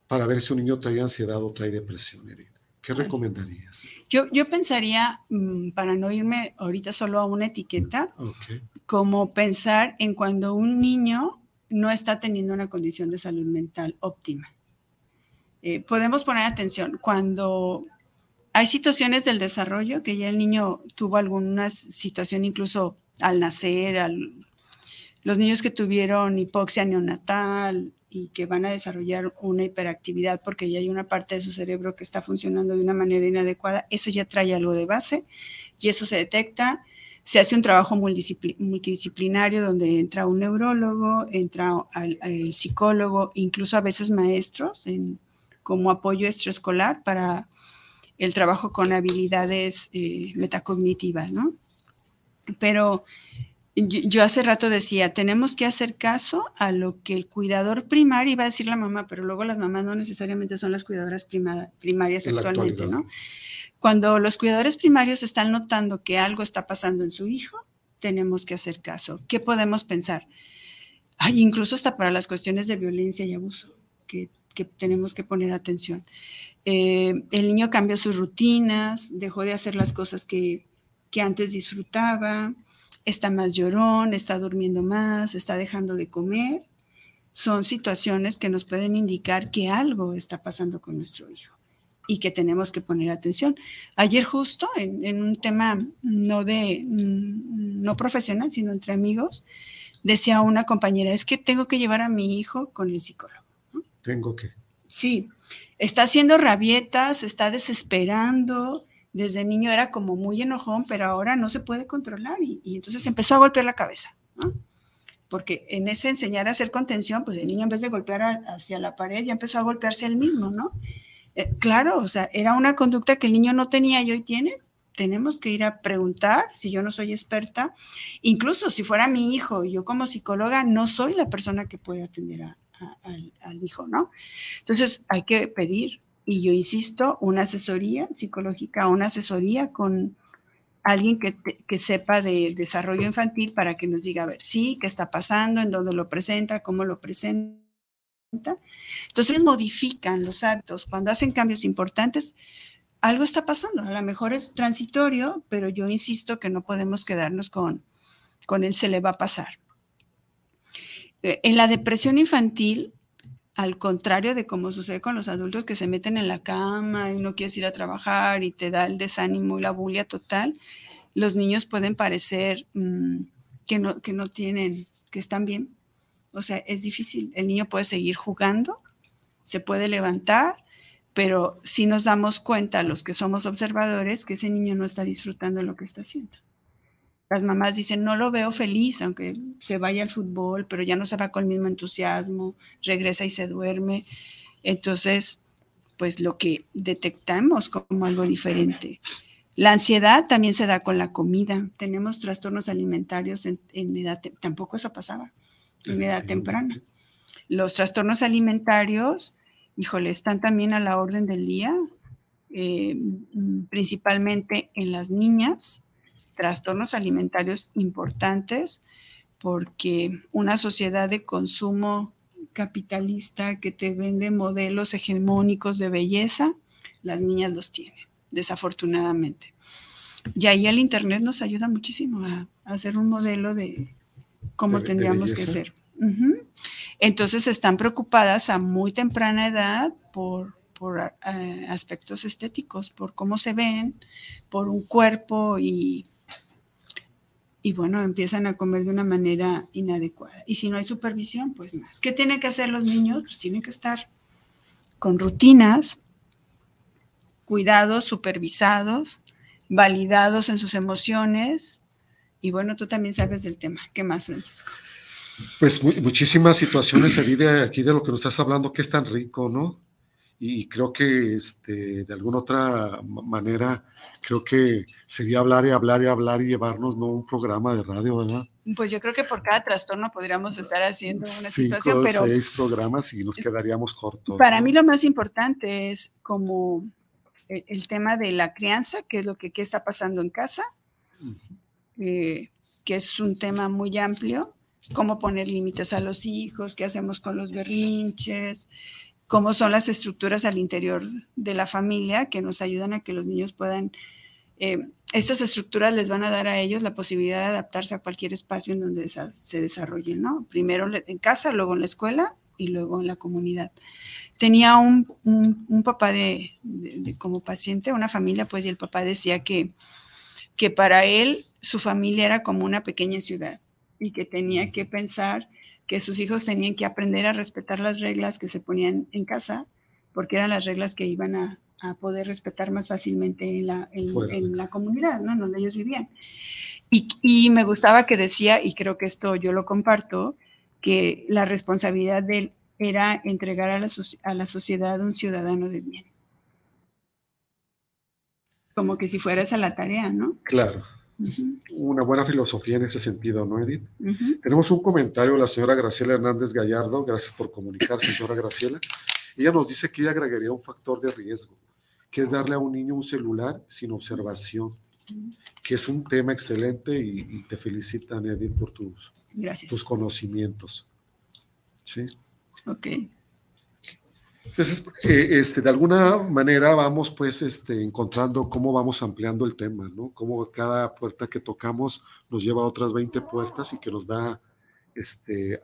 [SPEAKER 4] para ver si un niño trae ansiedad o trae depresión, Edith? ¿Qué recomendarías?
[SPEAKER 5] Yo, yo pensaría, mm, para no irme ahorita solo a una etiqueta, como pensar en cuando un niño no está teniendo una condición de salud mental óptima. Eh, podemos poner atención cuando hay situaciones del desarrollo que ya el niño tuvo alguna situación incluso al nacer, los niños que tuvieron hipoxia neonatal y que van a desarrollar una hiperactividad porque ya hay una parte de su cerebro que está funcionando de una manera inadecuada, eso ya trae algo de base y eso se detecta. Se hace un trabajo multidisciplinario donde entra un neurólogo, entra el psicólogo, incluso a veces maestros como apoyo extraescolar para el trabajo con habilidades eh, metacognitivas, ¿no? Pero yo, hace rato decía, tenemos que hacer caso a lo que el cuidador primario, iba a decir la mamá, pero luego las mamás no necesariamente son las cuidadoras primarias actualmente, ¿no? Cuando los cuidadores primarios están notando que algo está pasando en su hijo, tenemos que hacer caso. ¿Qué podemos pensar? Ay, incluso hasta para las cuestiones de violencia y abuso, que, que tenemos que poner atención. Eh, el niño cambió sus rutinas, dejó de hacer las cosas que, antes disfrutaba, está más llorón, está durmiendo más, está dejando de comer. Son situaciones que nos pueden indicar que algo está pasando con nuestro hijo y que tenemos que poner atención. Ayer justo en, un tema no de no profesional, sino entre amigos, decía una compañera, es que tengo que llevar a mi hijo con el psicólogo.
[SPEAKER 4] Tengo que.
[SPEAKER 5] Sí, está haciendo rabietas, está desesperando. Desde niño era como muy enojón, pero ahora no se puede controlar y, entonces empezó a golpear la cabeza. Porque en ese enseñar a hacer contención, pues el niño en vez de golpear hacia la pared ya empezó a golpearse él mismo, ¿no? Eh, claro, o sea, era una conducta que el niño no tenía y hoy tiene. Tenemos que ir a preguntar, si yo no soy experta, incluso si fuera mi hijo, yo como psicóloga no soy la persona que puede atender a, al, hijo, ¿no? Entonces hay que pedir, y yo insisto, una asesoría psicológica, una asesoría con alguien que, que, sepa de desarrollo infantil para que nos diga, a ver, sí, qué está pasando, en dónde lo presenta, cómo lo presenta. Entonces modifican los hábitos. Cuando hacen cambios importantes, algo está pasando. A lo mejor es transitorio, pero yo insisto que no podemos quedarnos con, con él se le va a pasar. Eh, en la depresión infantil, al contrario de cómo sucede con los adultos que se meten en la cama y no quieres ir a trabajar y te da el desánimo y la bulia total, los niños pueden parecer mm, que, no, que no tienen, que están bien. O sea, es difícil. El niño puede seguir jugando, se puede levantar, pero si nos damos cuenta, los que somos observadores, que ese niño no está disfrutando lo que está haciendo. Las mamás dicen, no lo veo feliz, aunque se vaya al fútbol, pero ya no se va con el mismo entusiasmo, regresa y se duerme. Entonces, pues lo que detectamos como algo diferente. La ansiedad también se da con la comida. Tenemos trastornos alimentarios en, edad, tampoco eso pasaba, en edad temprana. Los trastornos alimentarios, híjole, están también a la orden del día, eh, principalmente en las niñas trastornos alimentarios importantes porque una sociedad de consumo capitalista que te vende modelos hegemónicos de belleza, las niñas los tienen, desafortunadamente. Y ahí el Internet nos ayuda muchísimo a, hacer un modelo de cómo tendríamos que ser. Entonces están preocupadas a muy temprana edad por, por eh, aspectos estéticos, por cómo se ven, por un cuerpo y y bueno, empiezan a comer de una manera inadecuada. Y si no hay supervisión, pues más. ¿Qué tienen que hacer los niños? Pues tienen que estar con rutinas, cuidados, supervisados, validados en sus emociones. Y bueno, tú también sabes del tema. ¿Qué más, Francisco?
[SPEAKER 4] Pues muchísimas situaciones se aquí de lo que nos estás hablando, que es tan rico, ¿no? Y creo que este, de alguna otra manera, creo que sería hablar y hablar y hablar y llevarnos, ¿no? Un programa de radio, ¿verdad?
[SPEAKER 5] Pues yo creo que por cada trastorno podríamos estar haciendo una
[SPEAKER 4] Cinco,
[SPEAKER 5] situación, pero
[SPEAKER 4] seis programas y nos quedaríamos cortos.
[SPEAKER 5] para
[SPEAKER 4] ¿no?
[SPEAKER 5] mí lo más importante es como el, el tema de la crianza, que es lo que qué está pasando en casa, eh, que es un tema muy amplio, cómo poner límites a los hijos, qué hacemos con los berrinches, cómo son las estructuras al interior de la familia que nos ayudan a que los niños puedan, eh, estas estructuras les van a dar a ellos la posibilidad de adaptarse a cualquier espacio en donde se desarrollen, ¿no? Primero en casa, luego en la escuela y luego en la comunidad. Tenía un, un- un papá de, de- de- como paciente, una familia, pues, y el papá decía que, que para él su familia era como una pequeña ciudad y que tenía que pensar que sus hijos tenían que aprender a respetar las reglas que se ponían en casa, porque eran las reglas que iban a, a poder respetar más fácilmente en la, en, la comunidad, ¿no? En donde ellos vivían. Y, y me gustaba que decía, y creo que esto yo lo comparto, que la responsabilidad de él era entregar a la, a la sociedad un ciudadano de bien. Como que si fuera esa la tarea, ¿no?
[SPEAKER 4] Claro, Una buena filosofía en ese sentido, ¿no, Edith? Tenemos un comentario de la señora Graciela Hernández Gallardo. Gracias por comunicarse, señora Graciela. Ella nos dice que ella agregaría un factor de riesgo, que es darle a un niño un celular sin observación, que es un tema excelente y, y te felicitan, Edith, por tus,
[SPEAKER 5] Gracias.
[SPEAKER 4] tus conocimientos. Sí.
[SPEAKER 5] Ok.
[SPEAKER 4] Entonces, eh, este, de alguna manera vamos pues este, encontrando cómo vamos ampliando el tema, ¿no? Cómo cada puerta que tocamos nos lleva a otras 20 puertas y que nos va este,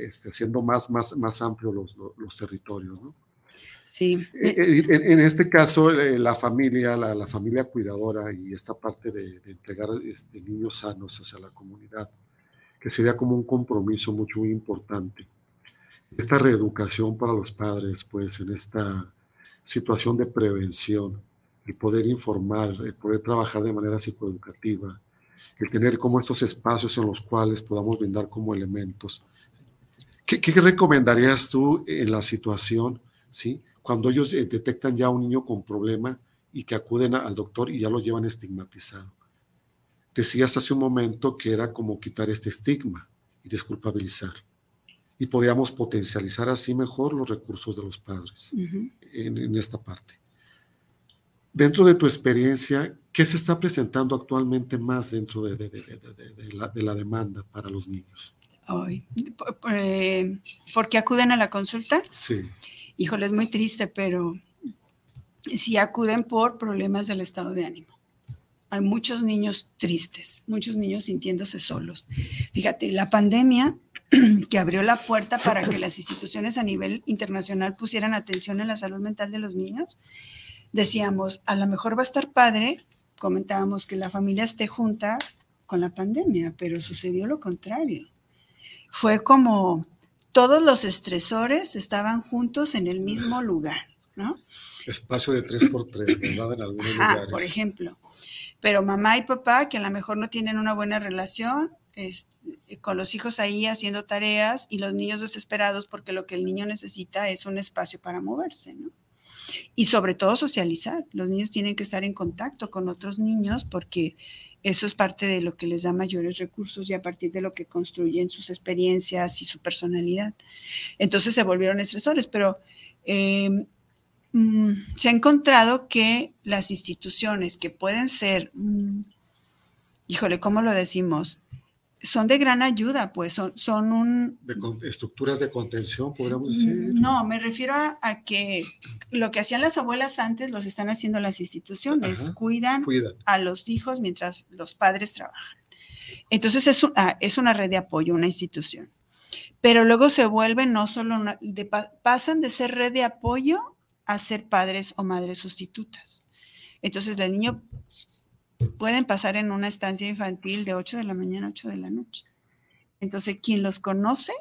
[SPEAKER 4] este, haciendo más, más, más amplios los, los- los territorios, ¿no?
[SPEAKER 5] Sí.
[SPEAKER 4] Eh, eh, En, en este caso, eh, la familia, la, la familia cuidadora y esta parte de, de entregar este, niños sanos hacia la comunidad, que sería como un compromiso mucho muy importante. Esta reeducación para los padres, pues en esta situación de prevención, el poder informar, el poder trabajar de manera psicoeducativa, el tener como estos espacios en los cuales podamos brindar como elementos. ¿Qué, recomendarías tú en la situación, sí? Cuando ellos eh, detectan ya un niño con problema y que acuden al doctor y ya lo llevan estigmatizado. Decías hace un momento que era como quitar este estigma y desculpabilizar. Y podíamos potencializar así mejor los recursos de los padres en, en esta parte. Dentro de tu experiencia, ¿qué se está presentando actualmente más dentro de, la, de la demanda para los niños?
[SPEAKER 5] Ay, eh, ¿Por qué acuden a la consulta?
[SPEAKER 4] Sí,
[SPEAKER 5] Híjole, es muy triste, pero sí acuden por problemas del estado de ánimo. Hay muchos niños tristes, muchos niños sintiéndose solos. Fíjate, la pandemia que abrió la puerta para que las instituciones a nivel internacional pusieran atención en la salud mental de los niños, decíamos, a lo mejor va a estar padre, comentábamos que la familia esté junta con la pandemia, pero sucedió lo contrario. Fue como todos los estresores estaban juntos en el mismo lugar, ¿no?
[SPEAKER 4] espacio de 3x3, ¿verdad? En algunos lugares.
[SPEAKER 5] por ejemplo. Pero mamá y papá, que a lo mejor no tienen una buena relación, es- con los hijos ahí haciendo tareas y los niños desesperados porque lo que el niño necesita es un espacio para moverse, ¿no? Y sobre todo socializar. Los niños tienen que estar en contacto con otros niños porque eso es parte de lo que les da mayores recursos y a partir de lo que construyen sus experiencias y su personalidad. Entonces se volvieron estresores, pero eh, mm, se ha encontrado que las instituciones que pueden ser, mm, híjole, ¿cómo lo decimos? Son de gran ayuda, pues son, son un...
[SPEAKER 4] De con- estructuras de contención, podríamos decir.
[SPEAKER 5] No, me refiero a, a que lo que hacían las abuelas antes los están haciendo las instituciones,
[SPEAKER 4] Ajá.
[SPEAKER 5] cuidan
[SPEAKER 4] Cuidan.
[SPEAKER 5] a los hijos mientras los padres trabajan. Entonces es, un- ah, es una red de apoyo, una institución. Pero luego se vuelven no solo, una- de pa- pasan de ser red de apoyo a ser padres o madres sustitutas. Entonces el niño pueden pasar en una estancia infantil de 8 de la mañana a 8 de la noche. Entonces, quien los conoce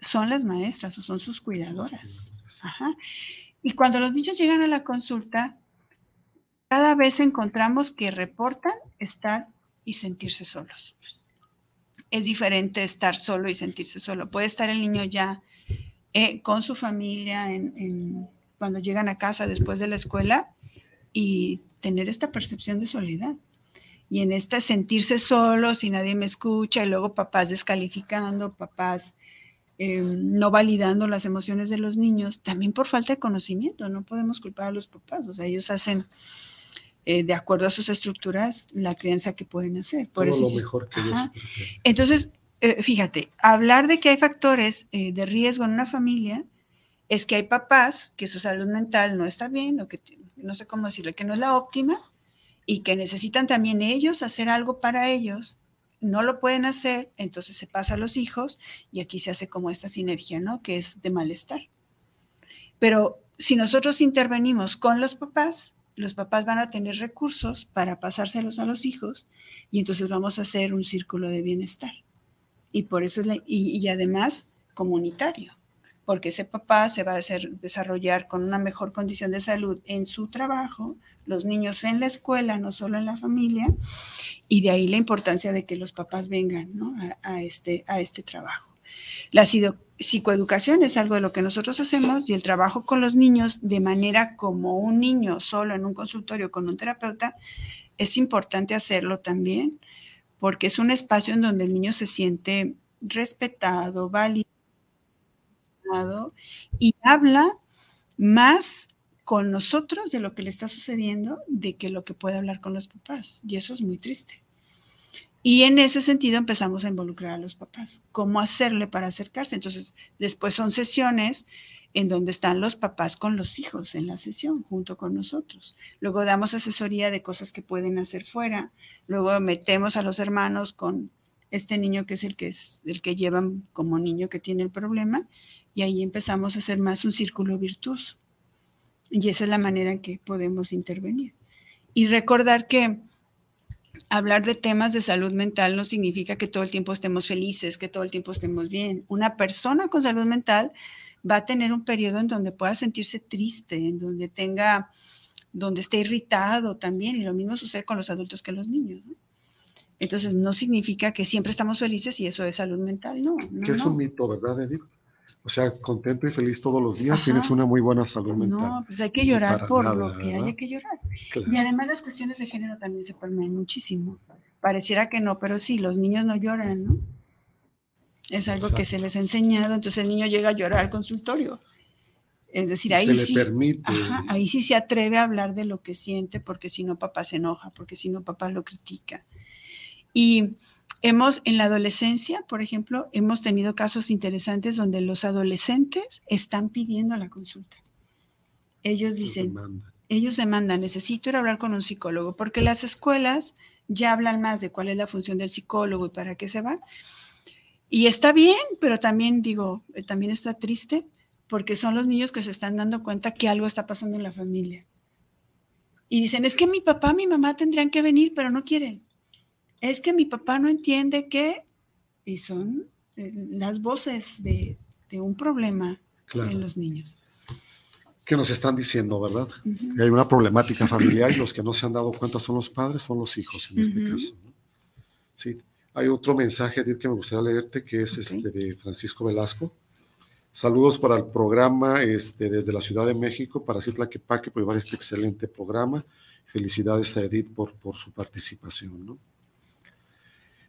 [SPEAKER 5] son las maestras o son sus cuidadoras. Ajá. Y cuando los niños llegan a la consulta, cada vez encontramos que reportan estar y sentirse solos. Es diferente estar solo y sentirse solo. Puede estar el niño ya eh, con su familia cuando llegan a casa después de la escuela y tener esta percepción de soledad. Y en este sentirse solo, si nadie me escucha, y luego papás descalificando, papás eh, no validando las emociones de los niños, también por falta de conocimiento, no podemos culpar a los papás, o sea, ellos hacen eh, de acuerdo a sus estructuras la crianza que pueden hacer. Por eso,
[SPEAKER 4] lo mejor que ellos.
[SPEAKER 5] Entonces, eh, fíjate, hablar de que hay factores de riesgo en una familia es que hay papás que su salud mental no está bien o que no sé cómo decirle, que no es la óptima y que necesitan también ellos hacer algo para ellos, no lo pueden hacer, entonces se pasa a los hijos y aquí se hace como esta sinergia, ¿no? Que es de malestar. Pero si nosotros intervenimos con los papás, los papás van a tener recursos para pasárselos a los hijos y entonces vamos a hacer un círculo de bienestar. Y por eso es y además comunitario porque ese papá se va a hacer, desarrollar con una mejor condición de salud en su trabajo, los niños en la escuela, no solo en la familia, y de ahí la importancia de que los papás vengan a, este, a este trabajo. La psicoeducación es algo de lo que nosotros hacemos y el trabajo con los niños de manera como un niño solo en un consultorio con un terapeuta, es importante hacerlo también porque es un espacio en donde el niño se siente respetado, válido y habla más con nosotros de lo que le está sucediendo de que lo que puede hablar con los papás. Y eso es muy triste. Y en ese sentido empezamos a involucrar a los papás. ¿Cómo hacerle para acercarse? Entonces, después son sesiones en donde están los papás con los hijos en la sesión, junto con nosotros. Luego damos asesoría de cosas que pueden hacer fuera. Luego metemos a los hermanos con este niño que es el que es el que llevan como niño que tiene el problema y ahí empezamos a hacer más un círculo virtuoso. Y esa es la manera en que podemos intervenir. Y recordar que hablar de temas de salud mental no significa que todo el tiempo estemos felices, que todo el tiempo estemos bien. Una persona con salud mental va a tener un periodo en donde pueda sentirse triste, en donde tenga, donde esté irritado también, y lo mismo sucede con los adultos que los niños. Entonces, no significa que siempre estamos felices y eso es salud mental, no.
[SPEAKER 4] que es un mito, ¿verdad, Edith? O sea, contento y feliz todos los días, tienes una muy buena salud mental.
[SPEAKER 5] No, pues hay que llorar por lo que hay que llorar. Y además las cuestiones de género también se permean muchísimo. Pareciera que no, pero sí, los niños no lloran, ¿no? Es algo que se les ha enseñado, entonces el niño llega a llorar al consultorio. Es decir, ahí
[SPEAKER 4] se
[SPEAKER 5] sí,
[SPEAKER 4] le permite.
[SPEAKER 5] ahí sí se atreve a hablar de lo que siente, porque si no papá se enoja, porque si no papá lo critica. Y Hemos, en la adolescencia, por ejemplo, hemos tenido casos interesantes donde los adolescentes están pidiendo la consulta. Ellos dicen, ellos demandan, necesito ir a hablar con un psicólogo, porque las escuelas ya hablan más de cuál es la función del psicólogo y para qué se va. Y está bien, pero también digo, eh, también está triste, porque son los niños que se están dando cuenta que algo está pasando en la familia. Y dicen, es que mi papá, mi mamá tendrían que venir, pero no quieren es que mi papá no entiende que, y son eh, las voces de, un problema en los niños.
[SPEAKER 4] Que nos están diciendo, ¿verdad? Que hay una problemática familiar y los que no se han dado cuenta son los padres, son los hijos en este caso. Sí. Hay otro mensaje, Edith, que me gustaría leerte, que es este de Francisco Velasco. Saludos para el programa este, desde la Ciudad de México, para Paque por llevar este excelente programa. Felicidades a Edith por, por su participación. ¿no?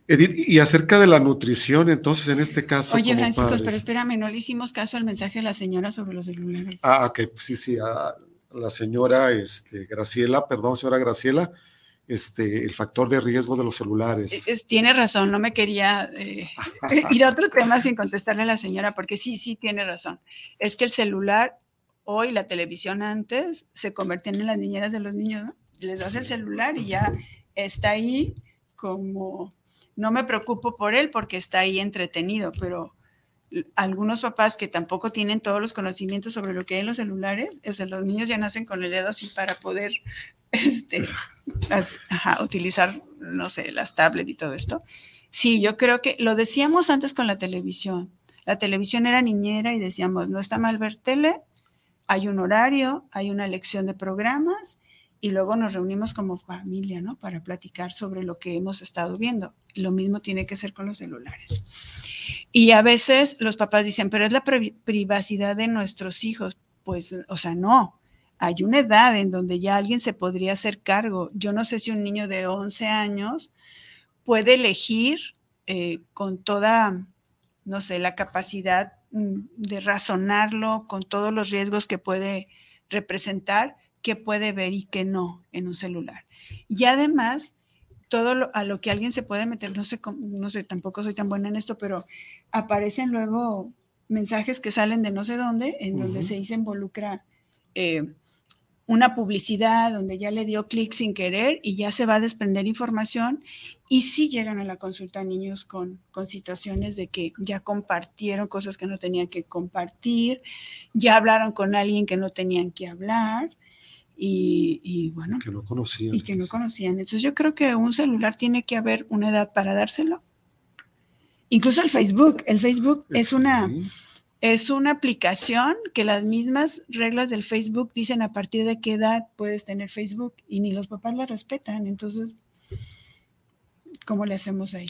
[SPEAKER 4] Edith, y acerca de la nutrición, entonces en este caso.
[SPEAKER 5] Oye, Francisco, pero espérame, no le hicimos caso al mensaje de la señora sobre los celulares.
[SPEAKER 4] Ah, ok, sí, sí, a la señora este, Graciela, perdón, señora Graciela, este, el factor de riesgo de los celulares.
[SPEAKER 5] tiene razón, no me quería eh, ir a otro tema sin contestarle a la señora, porque sí, sí, tiene razón. Es que el celular, hoy la televisión antes, se convertían en las niñeras de los niños, ¿no? Les das el celular y ya está ahí como no me preocupo por él porque está ahí entretenido, pero algunos papás que tampoco tienen todos los conocimientos sobre lo que hay en los celulares, o sea, los niños ya nacen con el dedo así para poder este, utilizar, no sé, las tablets y todo esto. Sí, yo creo que lo decíamos antes con la televisión. La televisión era niñera y decíamos, no está mal ver tele, hay un horario, hay una elección de programas y luego nos reunimos como familia, ¿no? Para platicar sobre lo que hemos estado viendo. Lo mismo tiene que ser con los celulares. Y a veces los papás dicen, pero es la privacidad de nuestros hijos. Pues, o sea, no. Hay una edad en donde ya alguien se podría hacer cargo. Yo no sé si un niño de 11 años puede elegir eh, con toda, no sé, la capacidad mm, de razonarlo, con todos los riesgos que puede representar, qué puede ver y qué no en un celular. Y además, todo a lo que alguien se puede meter, no sé, no sé, tampoco soy tan buena en esto, pero aparecen luego mensajes que salen de no sé dónde, en donde se involucra eh, una publicidad, donde ya le dio clic sin querer y ya se va a desprender información. Y sí llegan a la consulta niños con, con situaciones de que ya compartieron cosas que no tenían que compartir, ya hablaron con alguien que no tenían que hablar y, bueno.
[SPEAKER 4] Que no conocían.
[SPEAKER 5] Y que no conocían. Entonces yo creo que un celular tiene que haber una edad para dárselo. Incluso el Facebook. El Facebook es una, es una aplicación que las mismas reglas del Facebook dicen a partir de qué edad puedes tener Facebook y ni los papás la respetan. Entonces, ¿cómo le hacemos ahí?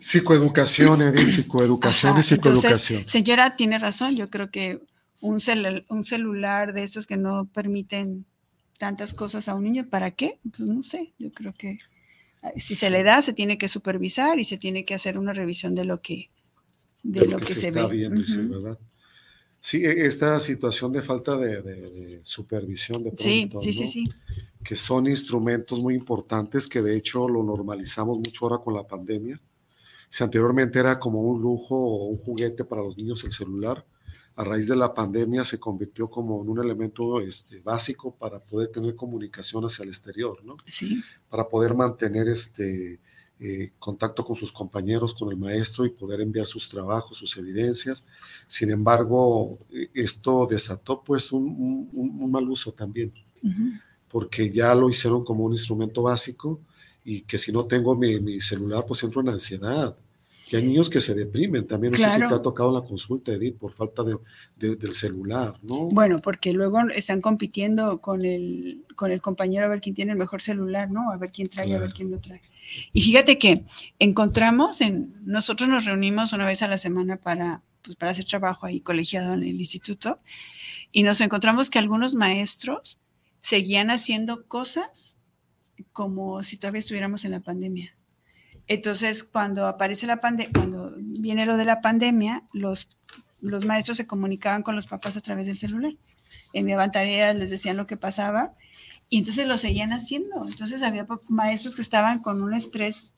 [SPEAKER 4] Psicoeducación, Edith, psicoeducación y psicoeducación.
[SPEAKER 5] señora, tiene razón. Yo creo que un, un celular de esos que no permiten tantas cosas a un niño, ¿para qué? Pues no sé, yo creo que si se le da, se tiene que supervisar y se tiene que hacer una revisión de lo que, de, lo, que, se, ve.
[SPEAKER 4] ¿verdad? Sí, e, esta situación de falta de, supervisión de pronto,
[SPEAKER 5] sí, sí, sí,
[SPEAKER 4] que son instrumentos muy importantes que de hecho lo normalizamos mucho ahora con la pandemia. Si anteriormente era como un lujo o un juguete para los niños el celular, a raíz de la pandemia se convirtió como en un elemento este, básico para poder tener comunicación hacia el exterior, ¿no?
[SPEAKER 5] Sí.
[SPEAKER 4] Para poder mantener este eh, contacto con sus compañeros, con el maestro y poder enviar sus trabajos, sus evidencias. Sin embargo, esto desató pues un, mal uso también, porque ya lo hicieron como un instrumento básico y que si no tengo mi, mi celular pues entro en ansiedad hay niños que se deprimen también. No sé si te ha tocado la consulta, Edith, por falta de, del celular, ¿no?
[SPEAKER 5] Bueno, porque luego están compitiendo con el, con el compañero a ver quién tiene el mejor celular, ¿no? A ver quién trae, a ver quién no trae. Y fíjate que encontramos, en, nosotros nos reunimos una vez a la semana para, pues, para hacer trabajo ahí colegiado en el instituto y nos encontramos que algunos maestros seguían haciendo cosas como si todavía estuviéramos en la pandemia. Entonces, cuando aparece la pandemia, cuando viene lo de la pandemia, los, los maestros se comunicaban con los papás a través del celular. Enviaban tareas, les decían lo que pasaba y entonces lo seguían haciendo. Entonces había maestros que estaban con un estrés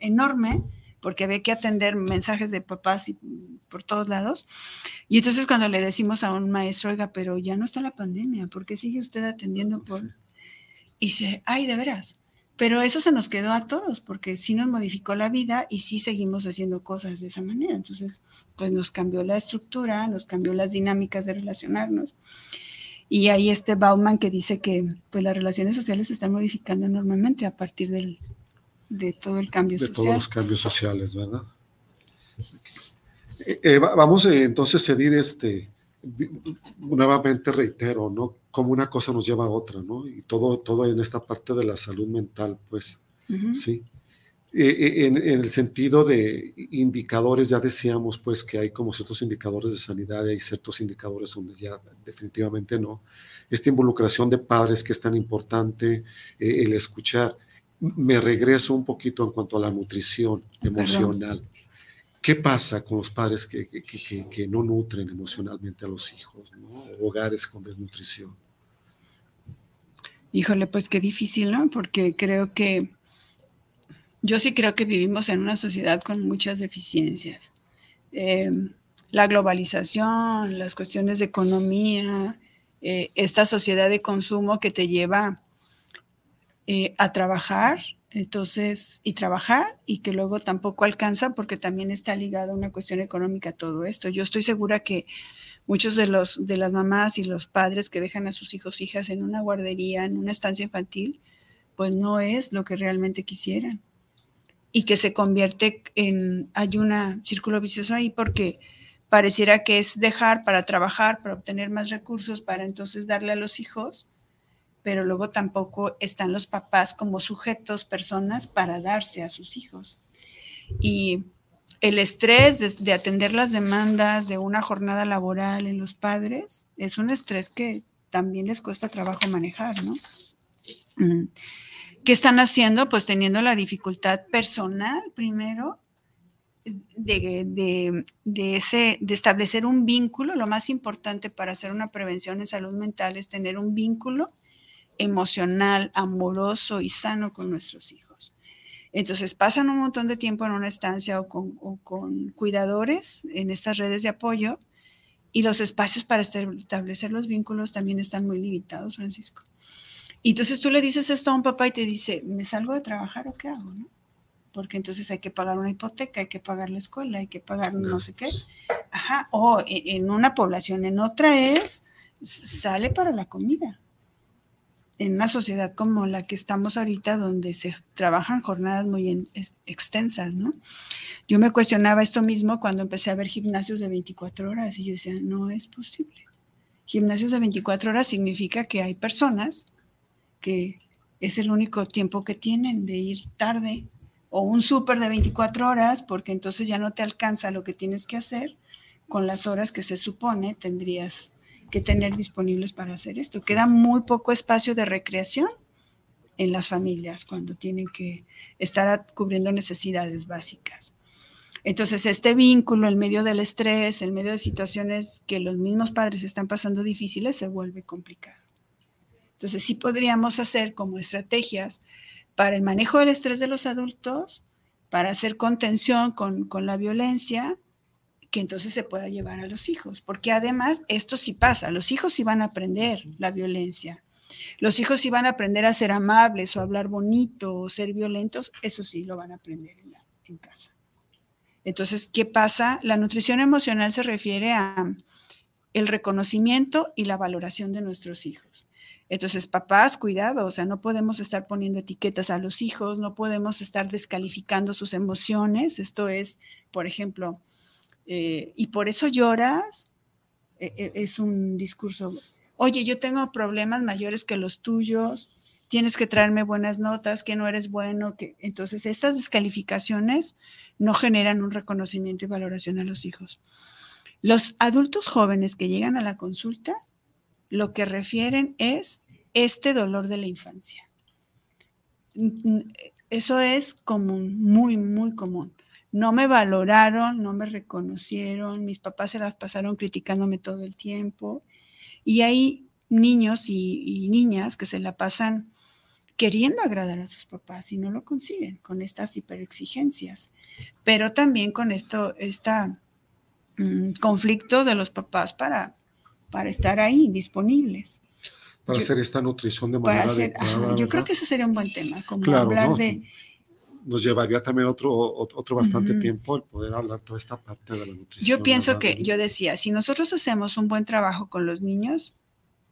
[SPEAKER 5] enorme porque había que atender mensajes de papás y, por todos lados. Y entonces cuando le decimos a un maestro, oiga, pero ya no está la pandemia, ¿por qué sigue usted atendiendo por...? Y dice, ay, de veras. Pero eso se nos quedó a todos, porque sí nos modificó la vida y sí seguimos haciendo cosas de esa manera. Entonces, pues nos cambió la estructura, nos cambió las dinámicas de relacionarnos. Y hay este Bauman que dice que pues las relaciones sociales se están modificando enormemente a partir del, de todo el cambio social.
[SPEAKER 4] De todos los cambios sociales, ¿verdad? Eh, eh, vamos eh, entonces a seguir este, nuevamente reitero, ¿no? Como una cosa nos lleva a otra, ¿no? Y todo, todo en esta parte de la salud mental, pues, sí. Eh, eh, en, el sentido de indicadores, ya decíamos, pues, que hay como ciertos indicadores de sanidad y hay ciertos indicadores donde ya definitivamente no. Esta involucración de padres que es tan importante, eh, el escuchar. Me regreso un poquito en cuanto a la nutrición emocional. ¿Qué pasa con los padres que, no nutren emocionalmente a los hijos? Hogares con desnutrición.
[SPEAKER 5] Híjole, pues qué difícil, ¿no? Porque creo que yo sí creo que vivimos en una sociedad con muchas deficiencias. Em, la globalización, las cuestiones de economía, eh, esta sociedad de consumo que te lleva eh, a trabajar, entonces, y trabajar y que luego tampoco alcanza porque también está ligado a una cuestión económica todo esto. Yo estoy segura que muchos de los de las mamás y los padres que dejan a sus hijos hijas en una guardería, en una estancia infantil, pues no es lo que realmente quisieran. Y que se convierte en hay un círculo vicioso ahí porque pareciera que es dejar para trabajar, para obtener más recursos, para entonces darle a los hijos, pero luego tampoco están los papás como sujetos, personas para darse a sus hijos. Y el estrés de, atender las demandas de una jornada laboral en los padres es un estrés que también les cuesta trabajo manejar, ¿no? Mm. ¿Qué están haciendo? Pues teniendo la dificultad personal primero de, ese, de establecer un vínculo. Lo más importante para hacer una prevención en salud mental es tener un vínculo emocional, amoroso y sano con nuestros hijos. Entonces pasan un montón de tiempo en una estancia o con, con cuidadores en estas redes de apoyo y los espacios para establecer los vínculos también están muy limitados, Francisco. Y entonces tú le dices esto a un papá y te dice, ¿me salgo de trabajar o qué hago? ¿no? porque entonces hay que pagar una hipoteca, hay que pagar la escuela, hay que pagar no sé qué. Ajá, o en una población, en otra es, sale para la comida. En una sociedad como la que estamos ahorita, donde se trabajan jornadas muy extensas, ¿no? Yo me cuestionaba esto mismo cuando empecé a ver gimnasios de 24 horas y yo decía, no es posible. Gimnasios de 24 horas significa que hay personas que es el único tiempo que tienen de ir tarde o un súper de 24 horas, porque entonces ya no te alcanza lo que tienes que hacer con las horas que se supone tendrías que tener disponibles para hacer esto. Queda muy poco espacio de recreación en las familias cuando tienen que estar cubriendo necesidades básicas. Entonces, este vínculo en medio del estrés, en medio de situaciones que los mismos padres están pasando difíciles, se vuelve complicado. Entonces, sí podríamos hacer como estrategias para el manejo del estrés de los adultos, para hacer contención con, la violencia, que entonces se pueda llevar a los hijos, porque además esto sí pasa, los hijos sí van a aprender la violencia, los hijos sí van a aprender a ser amables o hablar bonito o ser violentos, eso sí lo van a aprender en, en casa. Entonces, ¿qué pasa? La nutrición emocional se refiere a el reconocimiento y la valoración de nuestros hijos. Entonces, papás, cuidado, o sea, no podemos estar poniendo etiquetas a los hijos, no podemos estar descalificando sus emociones. Esto es, por ejemplo, eh, y por eso lloras, e, e, es un discurso, oye, yo tengo problemas mayores que los tuyos, tienes que traerme buenas notas, que no eres bueno, que entonces estas descalificaciones no generan un reconocimiento y valoración a los hijos. Los adultos jóvenes que llegan a la consulta lo que refieren es este dolor de la infancia. Eso es común, muy, muy común. No me valoraron, no me reconocieron, mis papás se las pasaron criticándome todo el tiempo. Y hay niños y, niñas que se la pasan queriendo agradar a sus papás y no lo consiguen con estas hiperexigencias, pero también con esto, este conflicto de los papás para, para estar ahí disponibles.
[SPEAKER 4] Para hacer esta nutrición de manera
[SPEAKER 5] adecuada, Yo creo que eso sería un buen tema, como hablar de...
[SPEAKER 4] Nos llevaría también otro, otro bastante tiempo el poder hablar toda esta parte de la nutrición.
[SPEAKER 5] Yo pienso que, yo decía, si nosotros hacemos un buen trabajo con los niños,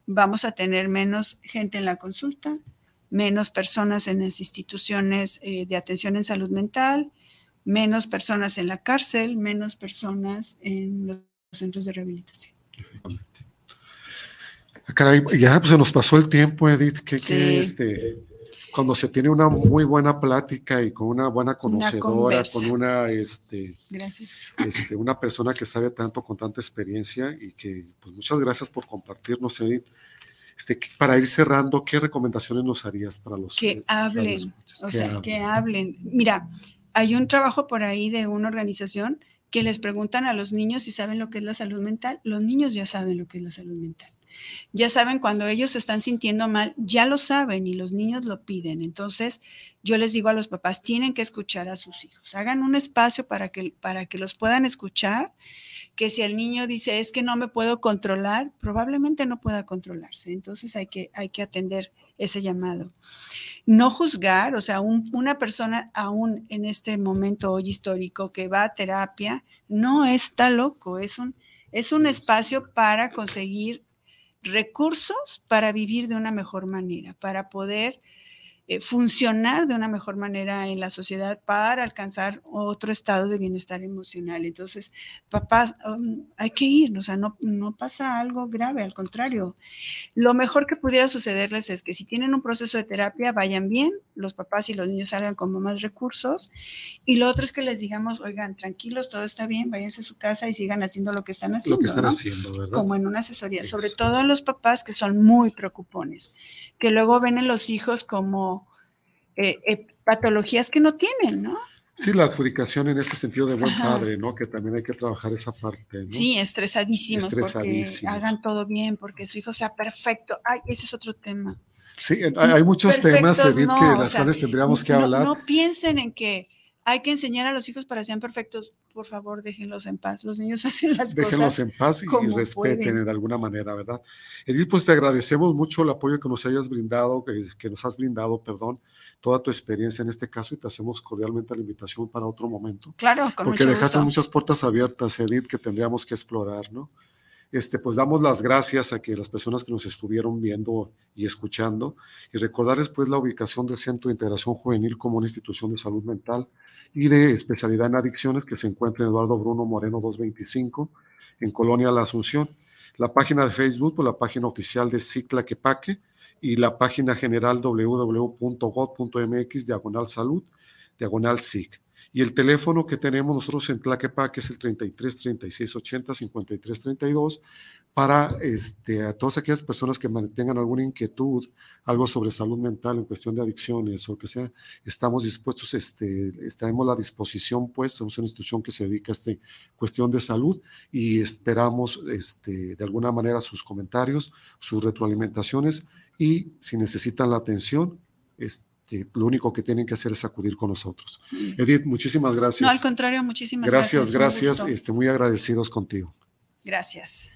[SPEAKER 5] vamos a tener menos gente en la consulta, menos personas en las instituciones eh, de atención en salud mental, menos personas en la cárcel, menos personas en los centros de rehabilitación.
[SPEAKER 4] Caray, ya pues, se nos pasó el tiempo, Edith, que, este, cuando se tiene una muy buena plática y con una buena conocedora, con una, este, este, una persona que sabe tanto, con tanta experiencia y que, pues muchas gracias por compartirnos, Edith. Este, para ir cerrando, ¿qué recomendaciones nos harías para los
[SPEAKER 5] que hablen? o sea, que hablen. Mira, hay un trabajo por ahí de una organización que les preguntan a los niños si saben lo que es la salud mental. Los niños ya saben lo que es la salud mental. Ya saben, cuando ellos se están sintiendo mal, ya lo saben y los niños lo piden. Entonces, yo les digo a los papás, tienen que escuchar a sus hijos. Hagan un espacio para que, para que los puedan escuchar, que si el niño dice, es que no me puedo controlar, probablemente no pueda controlarse. Entonces, hay que, hay que atender ese llamado. no juzgar, o sea, una persona aún en este momento hoy histórico que va a terapia, no está loco, es un, es un espacio para conseguir recursos para vivir de una mejor manera, para poder eh, funcionar de una mejor manera en la sociedad para alcanzar otro estado de bienestar emocional. Entonces, papás, um, hay que ir, o sea, no, no pasa algo grave, al contrario. Lo mejor que pudiera sucederles es que si tienen un proceso de terapia, vayan bien, los papás y los niños salgan con más recursos. Y lo otro es que les digamos, oigan, tranquilos, todo está bien, váyanse a su casa y sigan haciendo lo que están haciendo.
[SPEAKER 4] Lo que están haciendo, ¿verdad?
[SPEAKER 5] Como en una asesoría, sobre todo en los papás que son muy preocupones, que luego ven en los hijos como eh, eh, patologías que no tienen, ¿no?
[SPEAKER 4] Sí, la adjudicación en ese sentido de buen padre, ¿no? Que también hay que trabajar esa parte, ¿no?
[SPEAKER 5] Sí, estresadísimos, porque hagan todo bien, porque su hijo sea perfecto. Ay, ese es otro tema.
[SPEAKER 4] Sí, hay muchos temas, Edith, que las cuales tendríamos que hablar.
[SPEAKER 5] No piensen en que hay que enseñar a los hijos para que sean perfectos. Por favor, déjenlos en paz. Los niños hacen las
[SPEAKER 4] cosas. Déjenlos en paz y respeten de alguna manera, ¿verdad? Edith, pues te agradecemos mucho el apoyo que nos hayas brindado, que, que nos has brindado, perdón, toda tu experiencia en este caso y te hacemos cordialmente la invitación para otro momento.
[SPEAKER 5] Claro, con
[SPEAKER 4] Porque dejaste muchas puertas abiertas, Edith, que tendríamos que explorar, ¿no? Este, pues damos las gracias a que las personas que nos estuvieron viendo y escuchando y recordarles pues la ubicación del Centro de Integración Juvenil como una institución de salud mental y de especialidad en adicciones que se encuentra en Eduardo Bruno Moreno 225 en Colonia La Asunción. La página de Facebook, pues la página oficial de Cicla Quepaque y la página general www.gov.mx diagonal salud, diagonal SIC. Y el teléfono que tenemos nosotros en Tlaquepaque es el 33 36 80 53 32 para este, a todas aquellas personas que mantengan alguna inquietud, algo sobre salud mental en cuestión de adicciones o que sea, estamos dispuestos, este, estaremos a la disposición, pues, somos una institución que se dedica a esta cuestión de salud y esperamos este, de alguna manera sus comentarios, sus retroalimentaciones y si necesitan la atención, este, lo único que tienen que hacer es acudir con nosotros. Mm. Edith, muchísimas gracias.
[SPEAKER 5] No, al contrario, muchísimas gracias.
[SPEAKER 4] Gracias, gracias. Este, muy agradecidos contigo.
[SPEAKER 5] Gracias.